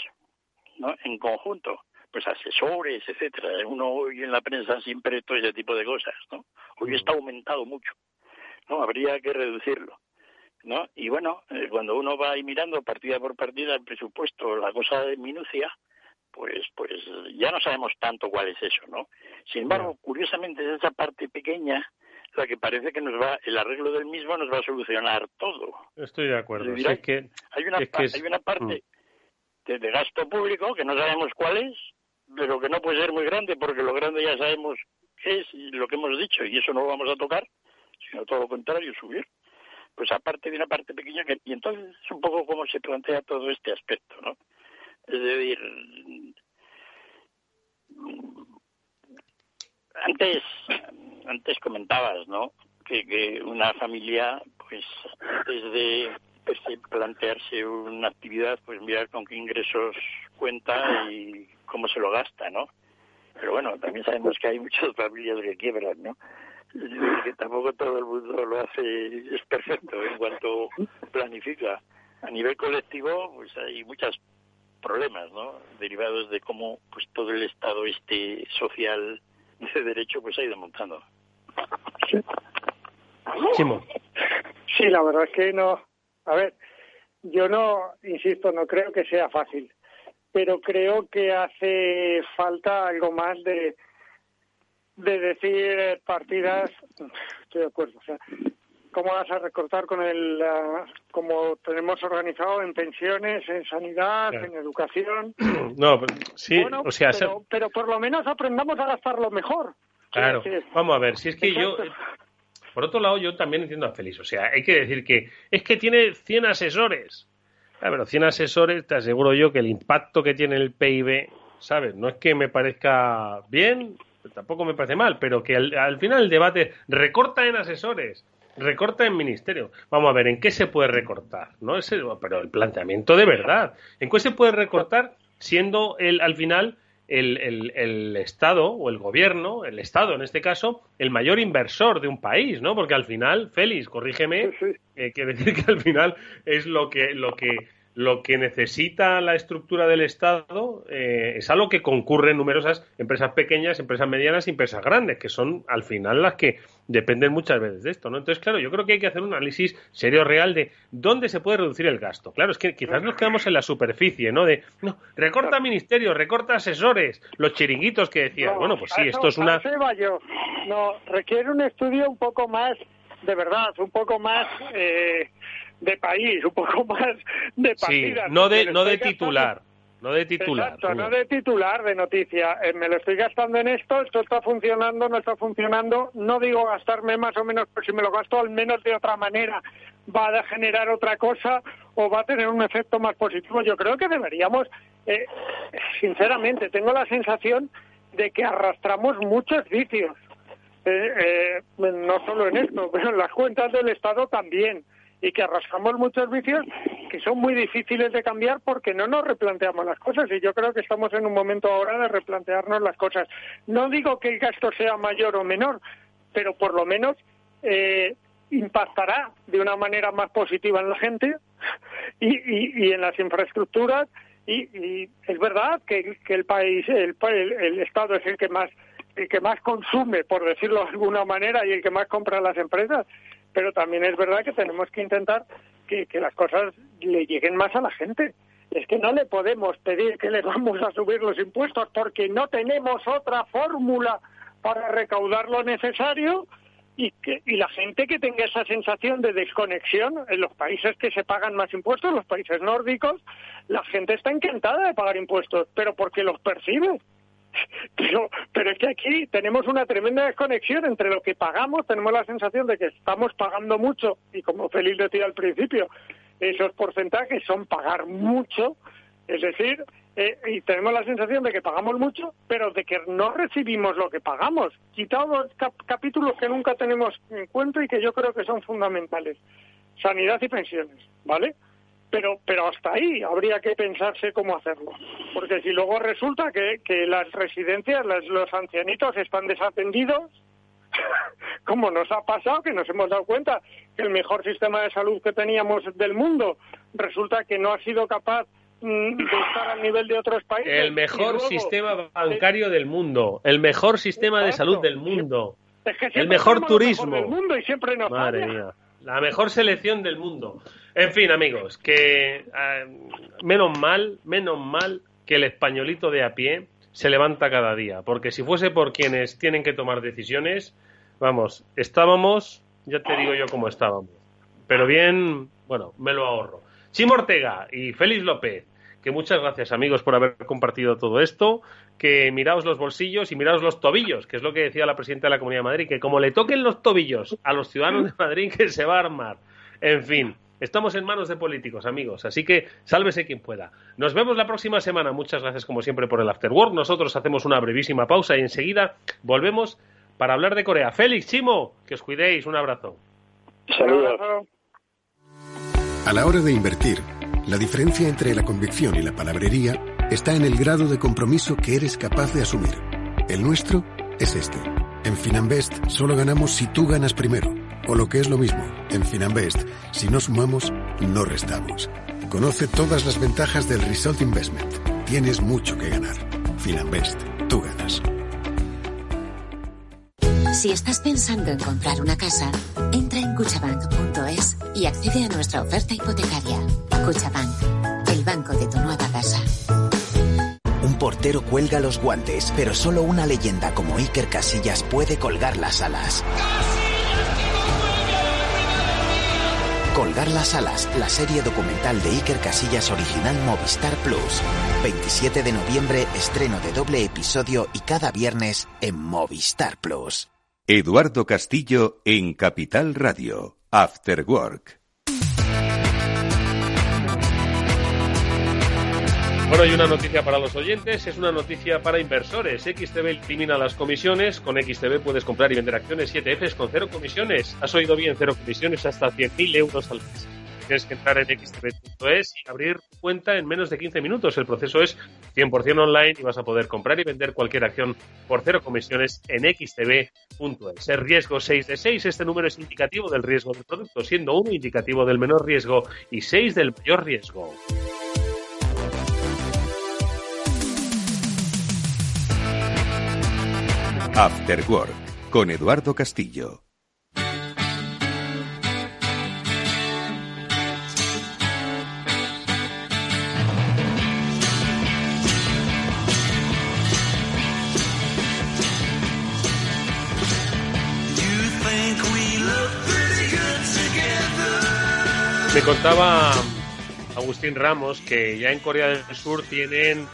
¿no? En conjunto, pues asesores, etcétera. Uno oye en la prensa siempre todo ese tipo de cosas, ¿no? Hoy está aumentado mucho, ¿no? Habría que reducirlo. ¿No? Y bueno, eh, cuando uno va ahí mirando partida por partida el presupuesto, la cosa de minucia, pues, pues ya no sabemos tanto cuál es eso, ¿no? Sin embargo, curiosamente es esa parte pequeña la que parece que nos va, el arreglo del mismo nos va a solucionar todo. Estoy de acuerdo. que, hay, una, hay una parte mm. de, gasto público que no sabemos cuál es, pero que no puede ser muy grande porque lo grande ya sabemos qué es y lo que hemos dicho y eso no lo vamos a tocar, sino todo lo contrario, subir. Pues aparte de una parte pequeña que, y entonces es un poco como se plantea todo este aspecto, ¿no? Es decir, antes, antes comentabas, ¿no? Que, una familia, pues, desde plantearse una actividad, pues mirar con qué ingresos cuenta y cómo se lo gasta, ¿no? Pero bueno, también sabemos que hay muchas familias que quiebran, ¿no? que tampoco todo el mundo lo hace, es perfecto en cuanto planifica. A nivel colectivo, pues hay muchas problemas, ¿no? Derivados de cómo pues todo el estado este social de derecho pues ha ido montando. Sí. Sí, la verdad es que no. A ver, yo no, insisto, no creo que sea fácil, pero creo que hace falta algo más de de decir partidas. Estoy de acuerdo. O sea, cómo vas a recortar con el como tenemos organizado en pensiones, en sanidad, en educación. No, sí, o sea, pero, por lo menos aprendamos a gastarlo mejor. Claro, vamos a ver, si es que yo por otro lado yo también entiendo a Félix, o sea, hay que decir que es que tiene 100 asesores. Claro, pero 100 asesores, te aseguro yo que el impacto que tiene el PIB, ¿sabes? No es que me parezca bien, tampoco me parece mal, pero que al, al final el debate recorta en asesores recorta en ministerio. Vamos a ver, ¿en qué se puede recortar? ¿No? Ese, pero el planteamiento de verdad. ¿En qué se puede recortar siendo el, al final el, el, Estado o el gobierno, el Estado en este caso, el mayor inversor de un país, ¿no? Porque al final, Félix, corrígeme, eh, quiere decir que al final es lo que, lo que lo que necesita la estructura del Estado eh, es algo que concurren numerosas empresas pequeñas, empresas medianas y empresas grandes, que son al final las que dependen muchas veces de esto, ¿no? Entonces, claro, yo creo que hay que hacer un análisis serio real de dónde se puede reducir el gasto. Claro, es que quizás nos quedamos en la superficie, ¿no? De, no, recorta ministerios, recorta asesores, los chiringuitos que decías. bueno, pues sí, esto es una... No, requiere un estudio un poco más, de verdad, un poco más... Eh de país, un poco más de partida. Sí, no de, no de titular. No de titular. Exacto, no de titular, de noticia. Eh, me lo estoy gastando en esto, esto está funcionando, no está funcionando. No digo gastarme más o menos, pero si me lo gasto al menos de otra manera, va a generar otra cosa o va a tener un efecto más positivo. Yo creo que deberíamos, eh, sinceramente, tengo la sensación de que arrastramos muchos vicios. Eh, no solo en esto, pero en las cuentas del Estado también. Y que arrastramos muchos vicios que son muy difíciles de cambiar porque no nos replanteamos las cosas. Y yo creo que estamos en un momento ahora de replantearnos las cosas. No digo que el gasto sea mayor o menor, pero por lo menos eh, impactará de una manera más positiva en la gente y, y, y en las infraestructuras. Y, es verdad que, el país, el, el, Estado es el que más el que más consume, por decirlo de alguna manera, y el que más compra las empresas, pero también es verdad que tenemos que intentar que, que las cosas le lleguen más a la gente. Es que no le podemos pedir que le vamos a subir los impuestos porque no tenemos otra fórmula para recaudar lo necesario y, que, y la gente que tenga esa sensación de desconexión en los países que se pagan más impuestos, los países nórdicos, la gente está encantada de pagar impuestos, pero porque los percibe. Pero, pero es que aquí tenemos una tremenda desconexión entre lo que pagamos, tenemos la sensación de que estamos pagando mucho, y como Feliz decía al principio, esos porcentajes son pagar mucho, es decir, eh, y tenemos la sensación de que pagamos mucho, pero de que no recibimos lo que pagamos. Quitado capítulos que nunca tenemos en cuenta y que yo creo que son fundamentales. Sanidad y pensiones, ¿vale? Pero, pero hasta ahí habría que pensarse cómo hacerlo. Porque si luego resulta que, que las residencias, los ancianitos están desatendidos, como nos ha pasado, que nos hemos dado cuenta que el mejor sistema de salud que teníamos del mundo resulta que no ha sido capaz Mm, de estar al nivel de otros países. El mejor sistema bancario del mundo, el mejor sistema de salud del mundo, el mejor turismo. Del mundo y siempre nos Madre mía, la mejor selección del mundo. En fin, amigos, que eh, menos mal, menos mal que el españolito de a pie se levanta cada día, porque si fuese por quienes tienen que tomar decisiones, vamos, estábamos, ya te digo yo cómo estábamos. Pero bien, bueno, me lo ahorro. Chimo Ortega y Félix López, que muchas gracias amigos por haber compartido todo esto, que miraos los bolsillos y miraos los tobillos, que es lo que decía la presidenta de la Comunidad de Madrid, que como le toquen los tobillos a los ciudadanos de Madrid, que se va a armar. En fin, estamos en manos de políticos, amigos, así que sálvese quien pueda. Nos vemos la próxima semana. Muchas gracias como siempre por el Afterwork. Nosotros hacemos una brevísima pausa y enseguida volvemos para hablar de Corea. Félix, Chimo, que os cuidéis. Un abrazo. Saludos. A la hora de invertir, la diferencia entre la convicción y la palabrería está en el grado de compromiso que eres capaz de asumir. El nuestro es este. En Finanbest solo ganamos si tú ganas primero. O lo que es lo mismo, en Finanbest, si no sumamos, no restamos. Conoce todas las ventajas del Result Investment. Tienes mucho que ganar. Finanbest, tú ganas. Si estás pensando en comprar una casa, entra en cuchabank.es y accede a nuestra oferta hipotecaria. Cuchabank, el banco de tu nueva casa. Un portero cuelga los guantes, pero solo una leyenda como Iker Casillas puede colgar las alas. Colgar las alas, la serie documental de Iker Casillas original Movistar Plus. 27 de noviembre, estreno de doble episodio y cada viernes en Movistar Plus. Eduardo Castillo en Capital Radio. After Work. Bueno, hay una noticia para los oyentes, es una noticia para inversores. XTB elimina las comisiones. Con XTB puedes comprar y vender acciones 7Fs con cero comisiones. Has oído bien, cero comisiones hasta 100.000 euros al mes. Tienes que entrar en xtb.es y abrir cuenta en menos de 15 minutos. El proceso es 100% online y vas a poder comprar y vender cualquier acción por cero comisiones en xtb.es. El riesgo 6 de 6, este número es indicativo del riesgo del producto, siendo 1 indicativo del menor riesgo y 6 del mayor riesgo. After Work con Eduardo Castillo. Me contaba Agustín Ramos que ya en Corea del Sur tienen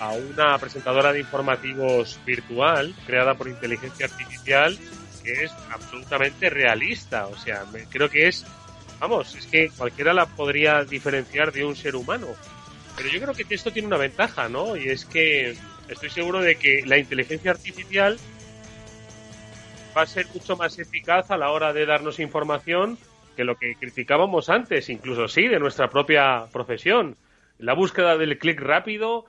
a una presentadora de informativos virtual creada por inteligencia artificial que es absolutamente realista. O sea, creo que es, vamos, es que cualquiera la podría diferenciar de un ser humano. Pero yo creo que esto tiene una ventaja, ¿no? Y es que estoy seguro de que la inteligencia artificial va a ser mucho más eficaz a la hora de darnos información que lo que criticábamos antes, incluso sí, de nuestra propia profesión. La búsqueda del clic rápido,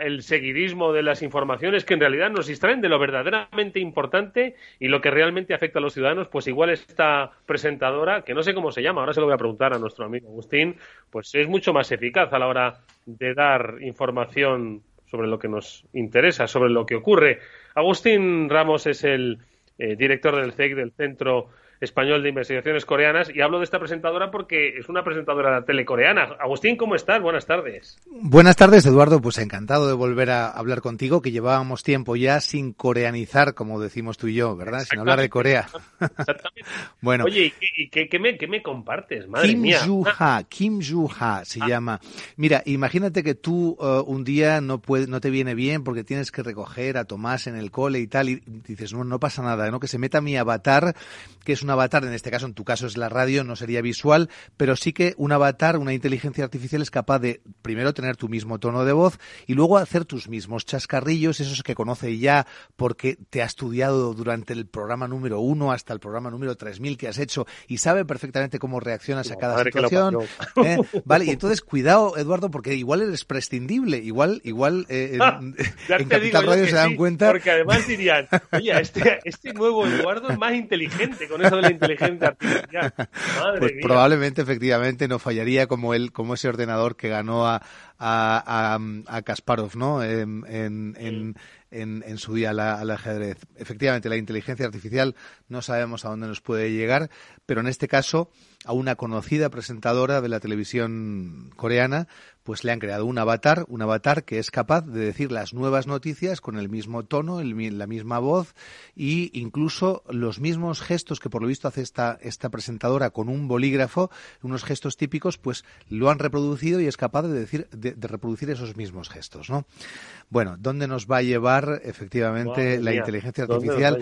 el seguidismo de las informaciones que en realidad nos distraen de lo verdaderamente importante y lo que realmente afecta a los ciudadanos, pues igual esta presentadora, que no sé cómo se llama, ahora se lo voy a preguntar a nuestro amigo Agustín, pues es mucho más eficaz a la hora de dar información sobre lo que nos interesa, sobre lo que ocurre. Agustín Ramos es el eh, director del CEC, del Centro Español de Investigaciones Coreanas, y hablo de esta presentadora porque es una presentadora telecoreana. Agustín, ¿cómo estás? Buenas tardes. Buenas tardes, Eduardo. Pues encantado de volver a hablar contigo, que llevábamos tiempo ya sin coreanizar, como decimos tú y yo, ¿verdad? Sin hablar de Corea. Exactamente. bueno. Oye, ¿y qué, me, compartes? Madre Kim mía. Joo-ha, Kim Joo-ha se ah. llama. Mira, imagínate que tú uh, un día no, puede, no te viene bien porque tienes que recoger a Tomás en el cole y tal, y dices, no, no pasa nada, ¿no? Que se meta mi avatar, que es un avatar, en este caso, en tu caso es la radio, no sería visual, pero sí que un avatar, una inteligencia artificial es capaz de primero tener tu mismo tono de voz y luego hacer tus mismos chascarrillos, esos que conoce ya porque te ha estudiado durante el programa número uno hasta el programa número 3000 que has hecho y sabe perfectamente cómo reaccionas a cada situación. ¿eh? Vale, y entonces cuidado, Eduardo, porque igual eres prescindible, igual, igual eh, en, Capital Radio se dan cuenta. Porque además dirían, oye, este, este nuevo Eduardo es más inteligente con eso de la inteligencia pues probablemente, efectivamente, no fallaría como él, como ese ordenador que ganó a, a, a, Kasparov, ¿no? En, en, en, en, su día al ajedrez. Efectivamente, la inteligencia artificial no sabemos a dónde nos puede llegar, pero en este caso a una conocida presentadora de la televisión coreana, pues le han creado un avatar, un avatar que es capaz de decir las nuevas noticias con el mismo tono, el, la misma voz e incluso los mismos gestos que por lo visto hace esta, esta presentadora con un bolígrafo, unos gestos típicos, pues lo han reproducido y es capaz de decir, de, reproducir esos mismos gestos, ¿no? Bueno, ¿dónde nos va a llevar efectivamente la inteligencia artificial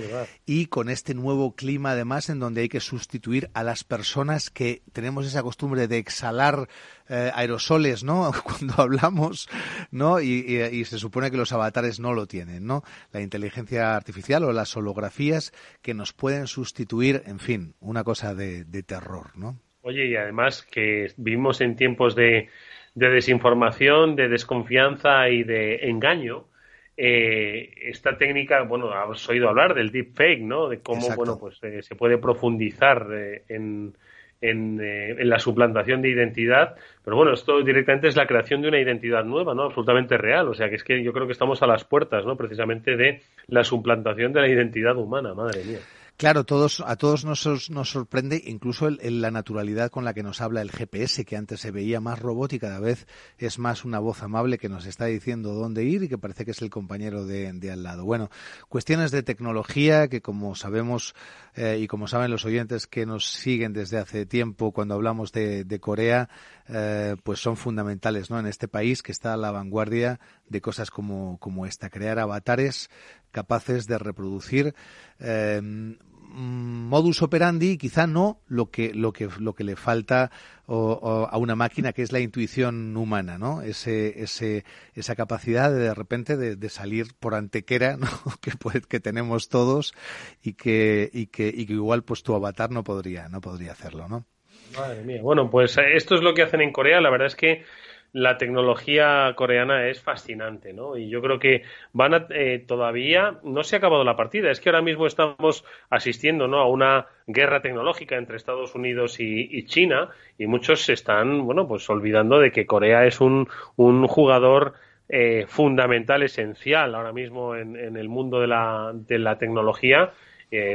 y con este nuevo clima además en donde hay que sustituir a las personas que tenemos esa costumbre de exhalar eh, aerosoles, ¿no? Cuando hablamos, ¿no? Y, se supone que los avatares no lo tienen, ¿no? La inteligencia artificial o las holografías que nos pueden sustituir, en fin, una cosa de, terror, ¿no? Oye, y además que vivimos en tiempos de, desinformación, de desconfianza y de engaño, eh, esta técnica, bueno, has oído hablar del deepfake, ¿no? De cómo, bueno, pues eh, se puede profundizar en, eh, en, la suplantación de identidad, pero bueno, esto directamente es la creación de una identidad nueva, ¿no? Absolutamente real, o sea que es que yo creo que estamos a las puertas, ¿no? Precisamente de la suplantación de la identidad humana, madre mía. Claro, todos, a todos nos, nos sorprende incluso el, la naturalidad con la que nos habla el GPS, que antes se veía más robot y cada vez es más una voz amable que nos está diciendo dónde ir y que parece que es el compañero de, al lado. Bueno, cuestiones de tecnología que como sabemos eh, y como saben los oyentes que nos siguen desde hace tiempo cuando hablamos de, de Corea, eh, pues son fundamentales ¿no? en este país que está a la vanguardia de cosas como, como esta, crear avatares capaces de reproducir eh, modus operandi, quizá no lo que, lo que, lo que le falta a una máquina, que es la intuición humana, ¿no? Ese, ese, esa capacidad de, de repente de, salir por antequera, ¿no? que, que tenemos todos y que, y que, y que igual pues tu avatar no podría, no podría hacerlo, ¿no? Madre mía. Bueno, pues eh, esto es lo que hacen en Corea. La verdad es que la tecnología coreana es fascinante, ¿no? Y yo creo que van a, eh, todavía no se ha acabado la partida. Es que ahora mismo estamos asistiendo, ¿no? A una guerra tecnológica entre Estados Unidos y, China y muchos se están, bueno, pues olvidando de que Corea es un, un jugador eh, fundamental, esencial ahora mismo en, en el mundo de la, de la tecnología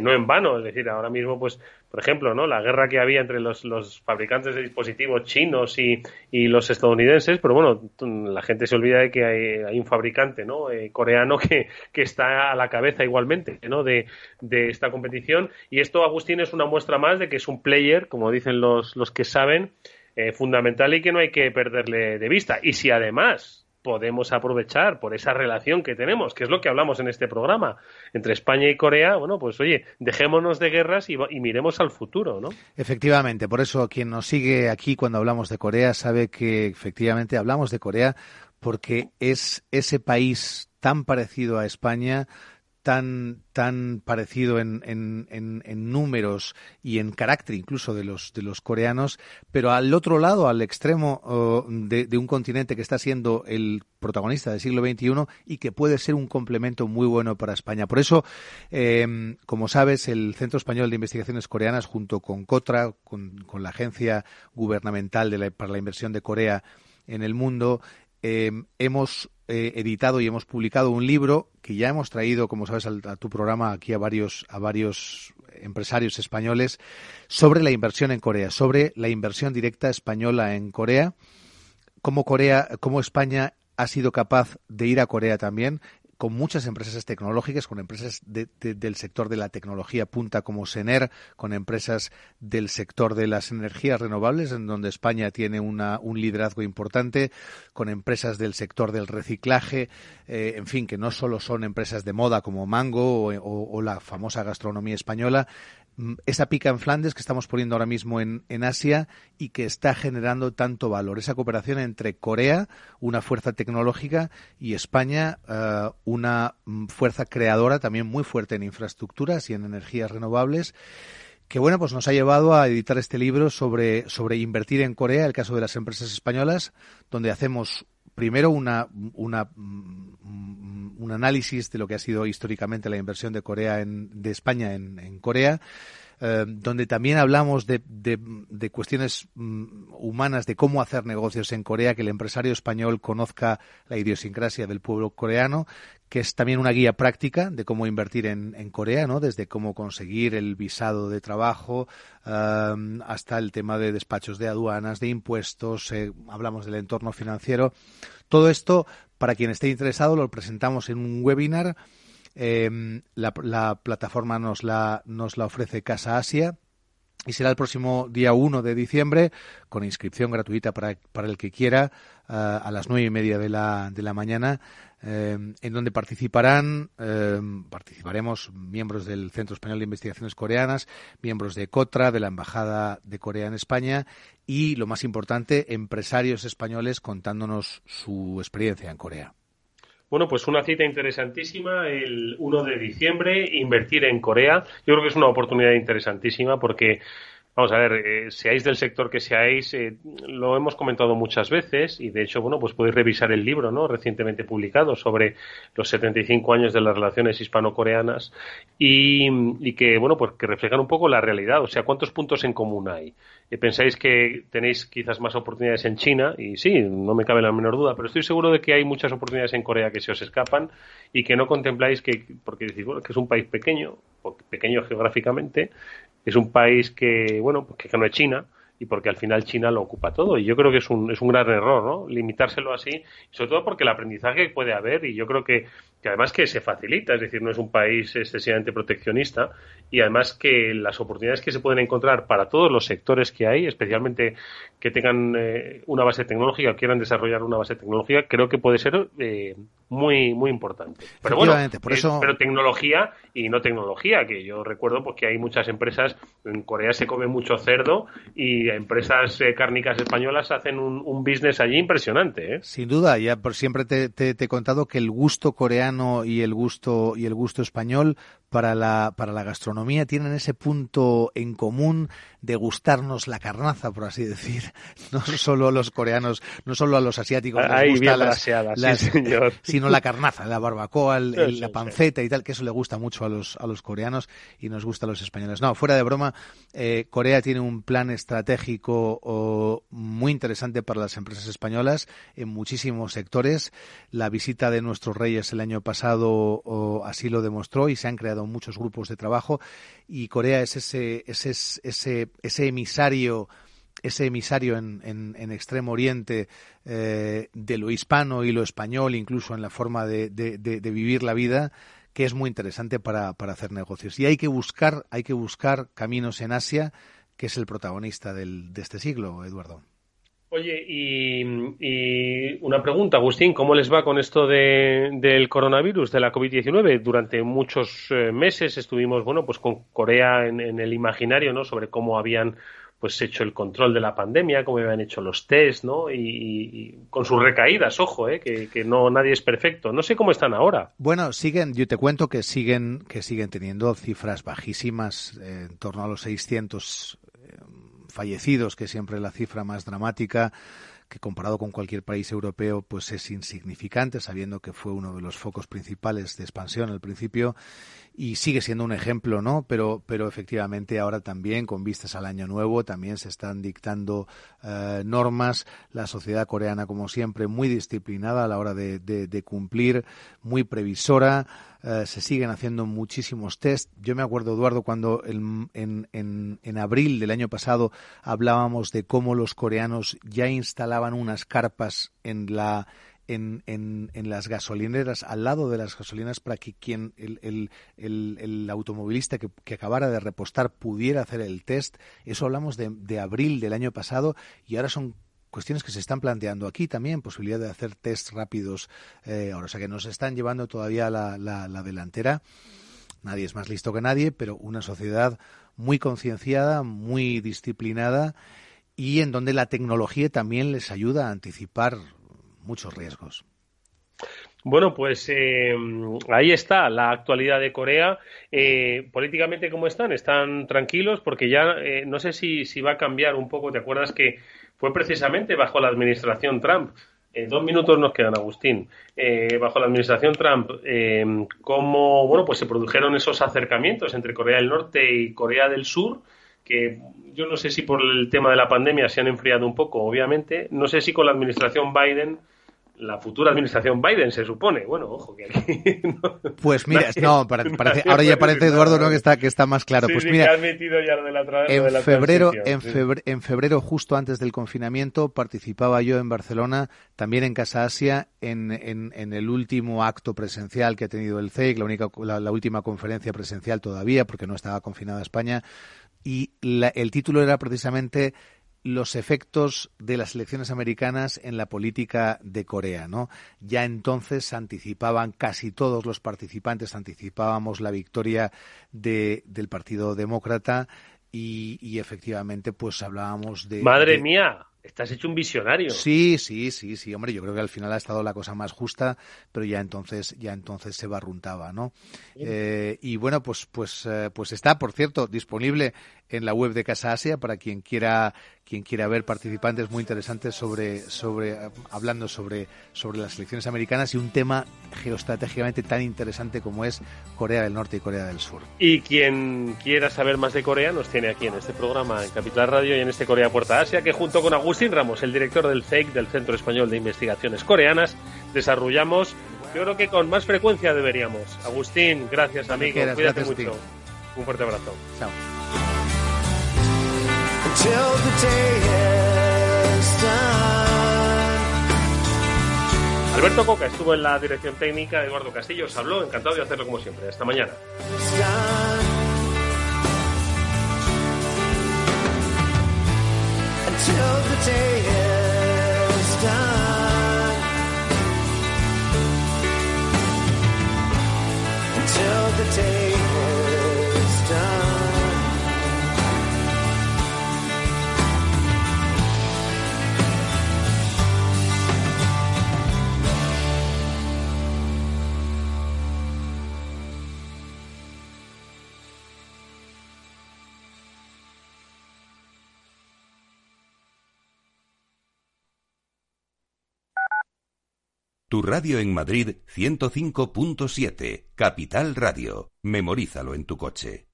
no en vano, es decir, ahora mismo, pues, por ejemplo, ¿no? La guerra que había entre los, los fabricantes de dispositivos chinos y, y, los estadounidenses, pero bueno, la gente se olvida de que hay, hay un fabricante, ¿no? Eh, coreano que, que, está a la cabeza igualmente, ¿no? De, de esta competición. Y esto, Agustín, es una muestra más de que es un player, como dicen los, los que saben, eh, fundamental y que no hay que perderle de vista. Y si además podemos aprovechar por esa relación que tenemos, que es lo que hablamos en este programa, entre España y Corea, bueno, pues oye, dejémonos de guerras y, miremos al futuro, ¿no? Efectivamente, por eso quien nos sigue aquí cuando hablamos de Corea sabe que efectivamente hablamos de Corea porque es ese país tan parecido a España, tan, tan parecido en, en, en, números y en carácter incluso de los, de los coreanos, pero al otro lado, al extremo de, de, un continente que está siendo el protagonista del siglo XXI y que puede ser un complemento muy bueno para España. Por eso, eh, como sabes, el Centro Español de Investigaciones Coreanas, junto con COTRA, con, con la Agencia Gubernamental de la, para la Inversión de Corea en el Mundo, eh, hemos eh, editado y hemos publicado un libro que ya hemos traído, como sabes, a, tu programa aquí a varios, a varios empresarios españoles sobre la inversión en Corea, sobre la inversión directa española en Corea, cómo Corea, cómo España ha sido capaz de ir a Corea también con muchas empresas tecnológicas, con empresas del sector de la tecnología punta como Sener, con empresas del sector de las energías renovables, en donde España tiene una, un liderazgo importante, con empresas del sector del reciclaje, eh, en fin, que no solo son empresas de moda como Mango o la famosa gastronomía española, esa pica en Flandes que estamos poniendo ahora mismo en, Asia y que está generando tanto valor. Esa cooperación entre Corea, una fuerza tecnológica, y España, eh, una mm, fuerza creadora también muy fuerte en infraestructuras y en energías renovables que bueno, pues nos ha llevado a editar este libro sobre, sobre invertir en Corea, el caso de las empresas españolas, donde hacemos primero una, una, mm, un análisis de lo que ha sido históricamente la inversión de Corea en, de España en, en Corea eh, donde también hablamos de, de, cuestiones mm, humanas, de cómo hacer negocios en Corea, que el empresario español conozca la idiosincrasia del pueblo coreano, que es también una guía práctica de cómo invertir en, Corea, ¿no? Desde cómo conseguir el visado de trabajo eh, hasta el tema de despachos de aduanas, de impuestos, eh, hablamos del entorno financiero. Todo esto, para quien esté interesado, lo presentamos en un webinar Em, la, plataforma nos la, nos la ofrece Casa Asia y será el próximo día 1 de diciembre con inscripción gratuita para, el que quiera eh, a las nueve y media de la, de la mañana em, en donde participarán em, participaremos miembros del Centro Español de Investigaciones Coreanas miembros de COTRA de la Embajada de Corea en España y lo más importante empresarios españoles contándonos su experiencia en Corea. Bueno, pues una cita interesantísima el 1 de diciembre, invertir en Corea. Yo creo que es una oportunidad interesantísima porque Vamos a ver, eh, seáis del sector que seáis, eh, lo hemos comentado muchas veces y de hecho, bueno, pues podéis revisar el libro, ¿no? Recientemente publicado sobre los 75 años de las relaciones hispano-coreanas y, y, que, bueno, pues que reflejan un poco la realidad, o sea, cuántos puntos en común hay. Eh, pensáis que tenéis quizás más oportunidades en China y sí, no me cabe la menor duda, pero estoy seguro de que hay muchas oportunidades en Corea que se os escapan y que no contempláis que, porque decís, bueno, que es un país pequeño, pequeño geográficamente, es un país que, bueno, pues que no es China y porque al final China lo ocupa todo. Y yo creo que es un, es un gran error, ¿no? Limitárselo así, sobre todo porque el aprendizaje puede haber y yo creo que, que además que se facilita, es decir, no es un país excesivamente proteccionista y además que las oportunidades que se pueden encontrar para todos los sectores que hay, especialmente que tengan eh, una base tecnológica, quieran desarrollar una base tecnológica, creo que puede ser eh, muy muy importante. Pero bueno, por eso... pero tecnología y no tecnología, que yo recuerdo porque hay muchas empresas, en Corea se come mucho cerdo y empresas eh, cárnicas españolas hacen un, un, business allí impresionante. Sin duda, ya por siempre te, te, te he contado que el gusto coreano y el gusto y el gusto español para la, para la gastronomía tienen ese punto en común de gustarnos la carnaza, por así decir. No solo a los coreanos, no solo a los asiáticos les gusta las, señor. sino la carnaza, la barbacoa, la panceta y tal, que eso le gusta mucho a los, a los coreanos y nos gusta a los españoles. No, fuera de broma, eh, Corea tiene un plan estratégico muy interesante para las empresas españolas en muchísimos sectores. La visita de nuestros reyes el año pasado así lo demostró y se han creado muchos grupos de trabajo y Corea es ese, ese, ese, ese emisario ese emisario en, en, Extremo Oriente eh, de lo hispano y lo español, incluso en la forma de, de, de, vivir la vida, que es muy interesante para, para, hacer negocios. Y hay que buscar, hay que buscar caminos en Asia, que es el protagonista del, de este siglo, Eduardo. Oye, y, una pregunta, Agustín, ¿cómo les va con esto de, del coronavirus, de la COVID-19? Durante muchos eh, meses estuvimos, bueno, pues con Corea en, el imaginario, ¿no? Sobre cómo habían pues hecho el control de la pandemia, cómo habían hecho los test, ¿no? Y, con sus recaídas, ojo, ¿eh? que, no nadie es perfecto. No sé cómo están ahora. Bueno, siguen, yo te cuento que siguen que siguen teniendo cifras bajísimas, eh, en torno a los 600 eh, fallecidos, que siempre es la cifra más dramática que comparado con cualquier país europeo pues es insignificante, sabiendo que fue uno de los focos principales de expansión al principio y sigue siendo un ejemplo, ¿no? Pero, pero efectivamente ahora también, con vistas al año nuevo, también se están dictando eh, normas. La sociedad coreana, como siempre, muy disciplinada a la hora de, de, cumplir, muy previsora. Eh, se siguen haciendo muchísimos test. Yo me acuerdo, Eduardo, cuando en, en, en, en abril del año pasado hablábamos de cómo los coreanos ya instalaban unas carpas en la en, en, las gasolineras, al lado de las gasolineras, para que quien el, el, el, automovilista que, acabara de repostar pudiera hacer el test. Eso hablamos de, abril del año pasado y ahora son cuestiones que se están planteando aquí también, posibilidad de hacer test rápidos eh, ahora. O sea que nos están llevando todavía la, la, la delantera. Nadie es más listo que nadie, pero una sociedad muy concienciada, muy disciplinada y en donde la tecnología también les ayuda a anticipar muchos riesgos. Bueno, pues eh, ahí está la actualidad de Corea. Eh, políticamente, ¿cómo están? ¿Están tranquilos? Porque ya eh, no sé si, si, va a cambiar un poco. ¿Te acuerdas que fue precisamente bajo la administración Trump? dos minutos nos quedan, Agustín. bajo la administración Trump, cómo bueno, pues se produjeron esos acercamientos entre Corea del Norte y Corea del Sur, que yo no sé si por el tema de la pandemia se han enfriado un poco, obviamente. No sé si con la administración Biden la futura administración Biden, se supone. Bueno, ojo, que aquí... pues mira, no, parece, ahora ya parece, Eduardo, ¿no? que, está, que está más claro. pues mira, en, febrero, en, febrero, en febrero, justo antes del confinamiento, participaba yo en Barcelona, también en Casa Asia, en, en, el último acto presencial que ha tenido el CEIC, la, única, la, última conferencia presencial todavía, porque no estaba confinada España, y el título era precisamente los efectos de las elecciones americanas en la política de Corea, ¿no? Ya entonces anticipaban casi todos los participantes anticipábamos la victoria de, del Partido Demócrata y, y efectivamente pues hablábamos de Madre mía, Estás hecho un visionario. Sí, sí, sí, sí, hombre, yo creo que al final ha estado la cosa más justa, pero ya entonces, ya entonces se barruntaba, ¿no? Eh, y bueno, pues, pues, eh, pues está, por cierto, disponible en la web de Casa Asia para quien quiera quien quiera ver participantes muy interesantes sobre sobre hablando sobre sobre las elecciones americanas y un tema geoestratégicamente tan interesante como es Corea del Norte y Corea del Sur. Y quien quiera saber más de Corea nos tiene aquí en este programa en Capital Radio y en este Corea Puerta Asia que junto con Agustín Ramos, el director del CEIC del Centro Español de Investigaciones Coreanas, desarrollamos yo creo que con más frecuencia deberíamos. Agustín, gracias amigo, cuídate mucho. Un fuerte abrazo. Chao. Alberto Coca estuvo en la dirección técnica, Eduardo Castillo os habló, encantado de hacerlo como siempre. Hasta mañana. Tu radio en Madrid 105.7, Capital Radio. Memorízalo en tu coche.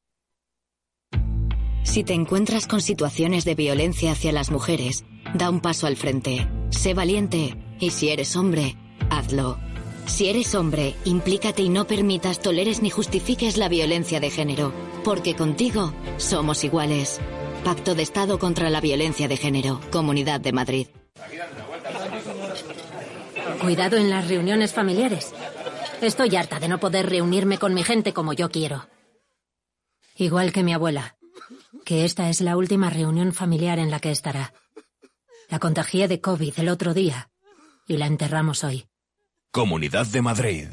Si te encuentras con situaciones de violencia hacia las mujeres, da un paso al frente. Sé valiente y si eres hombre, hazlo. Si eres hombre, implícate y no permitas, toleres ni justifiques la violencia de género, porque contigo somos iguales. Pacto de Estado contra la Violencia de Género, Comunidad de Madrid. Cuidado en las reuniones familiares. Estoy harta de no poder reunirme con mi gente como yo quiero. Igual que mi abuela, que esta es la última reunión familiar en la que estará. La contagié de COVID el otro día y la enterramos hoy. Comunidad de Madrid.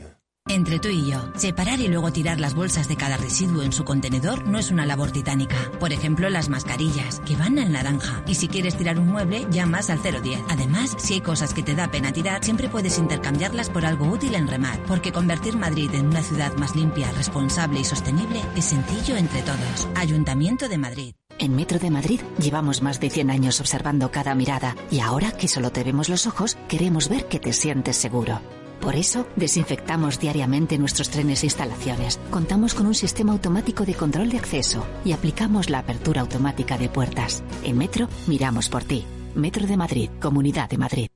Entre tú y yo, separar y luego tirar las bolsas de cada residuo en su contenedor no es una labor titánica. Por ejemplo, las mascarillas, que van al naranja. Y si quieres tirar un mueble, llamas al 010. Además, si hay cosas que te da pena tirar, siempre puedes intercambiarlas por algo útil en Remar. Porque convertir Madrid en una ciudad más limpia, responsable y sostenible es sencillo entre todos. Ayuntamiento de Madrid. En Metro de Madrid llevamos más de 100 años observando cada mirada y ahora que solo te vemos los ojos, queremos ver que te sientes seguro. Por eso, desinfectamos diariamente nuestros trenes e instalaciones. Contamos con un sistema automático de control de acceso y aplicamos la apertura automática de puertas. En Metro, miramos por ti. Metro de Madrid, Comunidad de Madrid.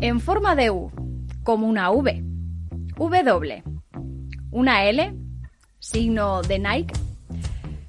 En forma de U, como una V. W. Una L, signo de Nike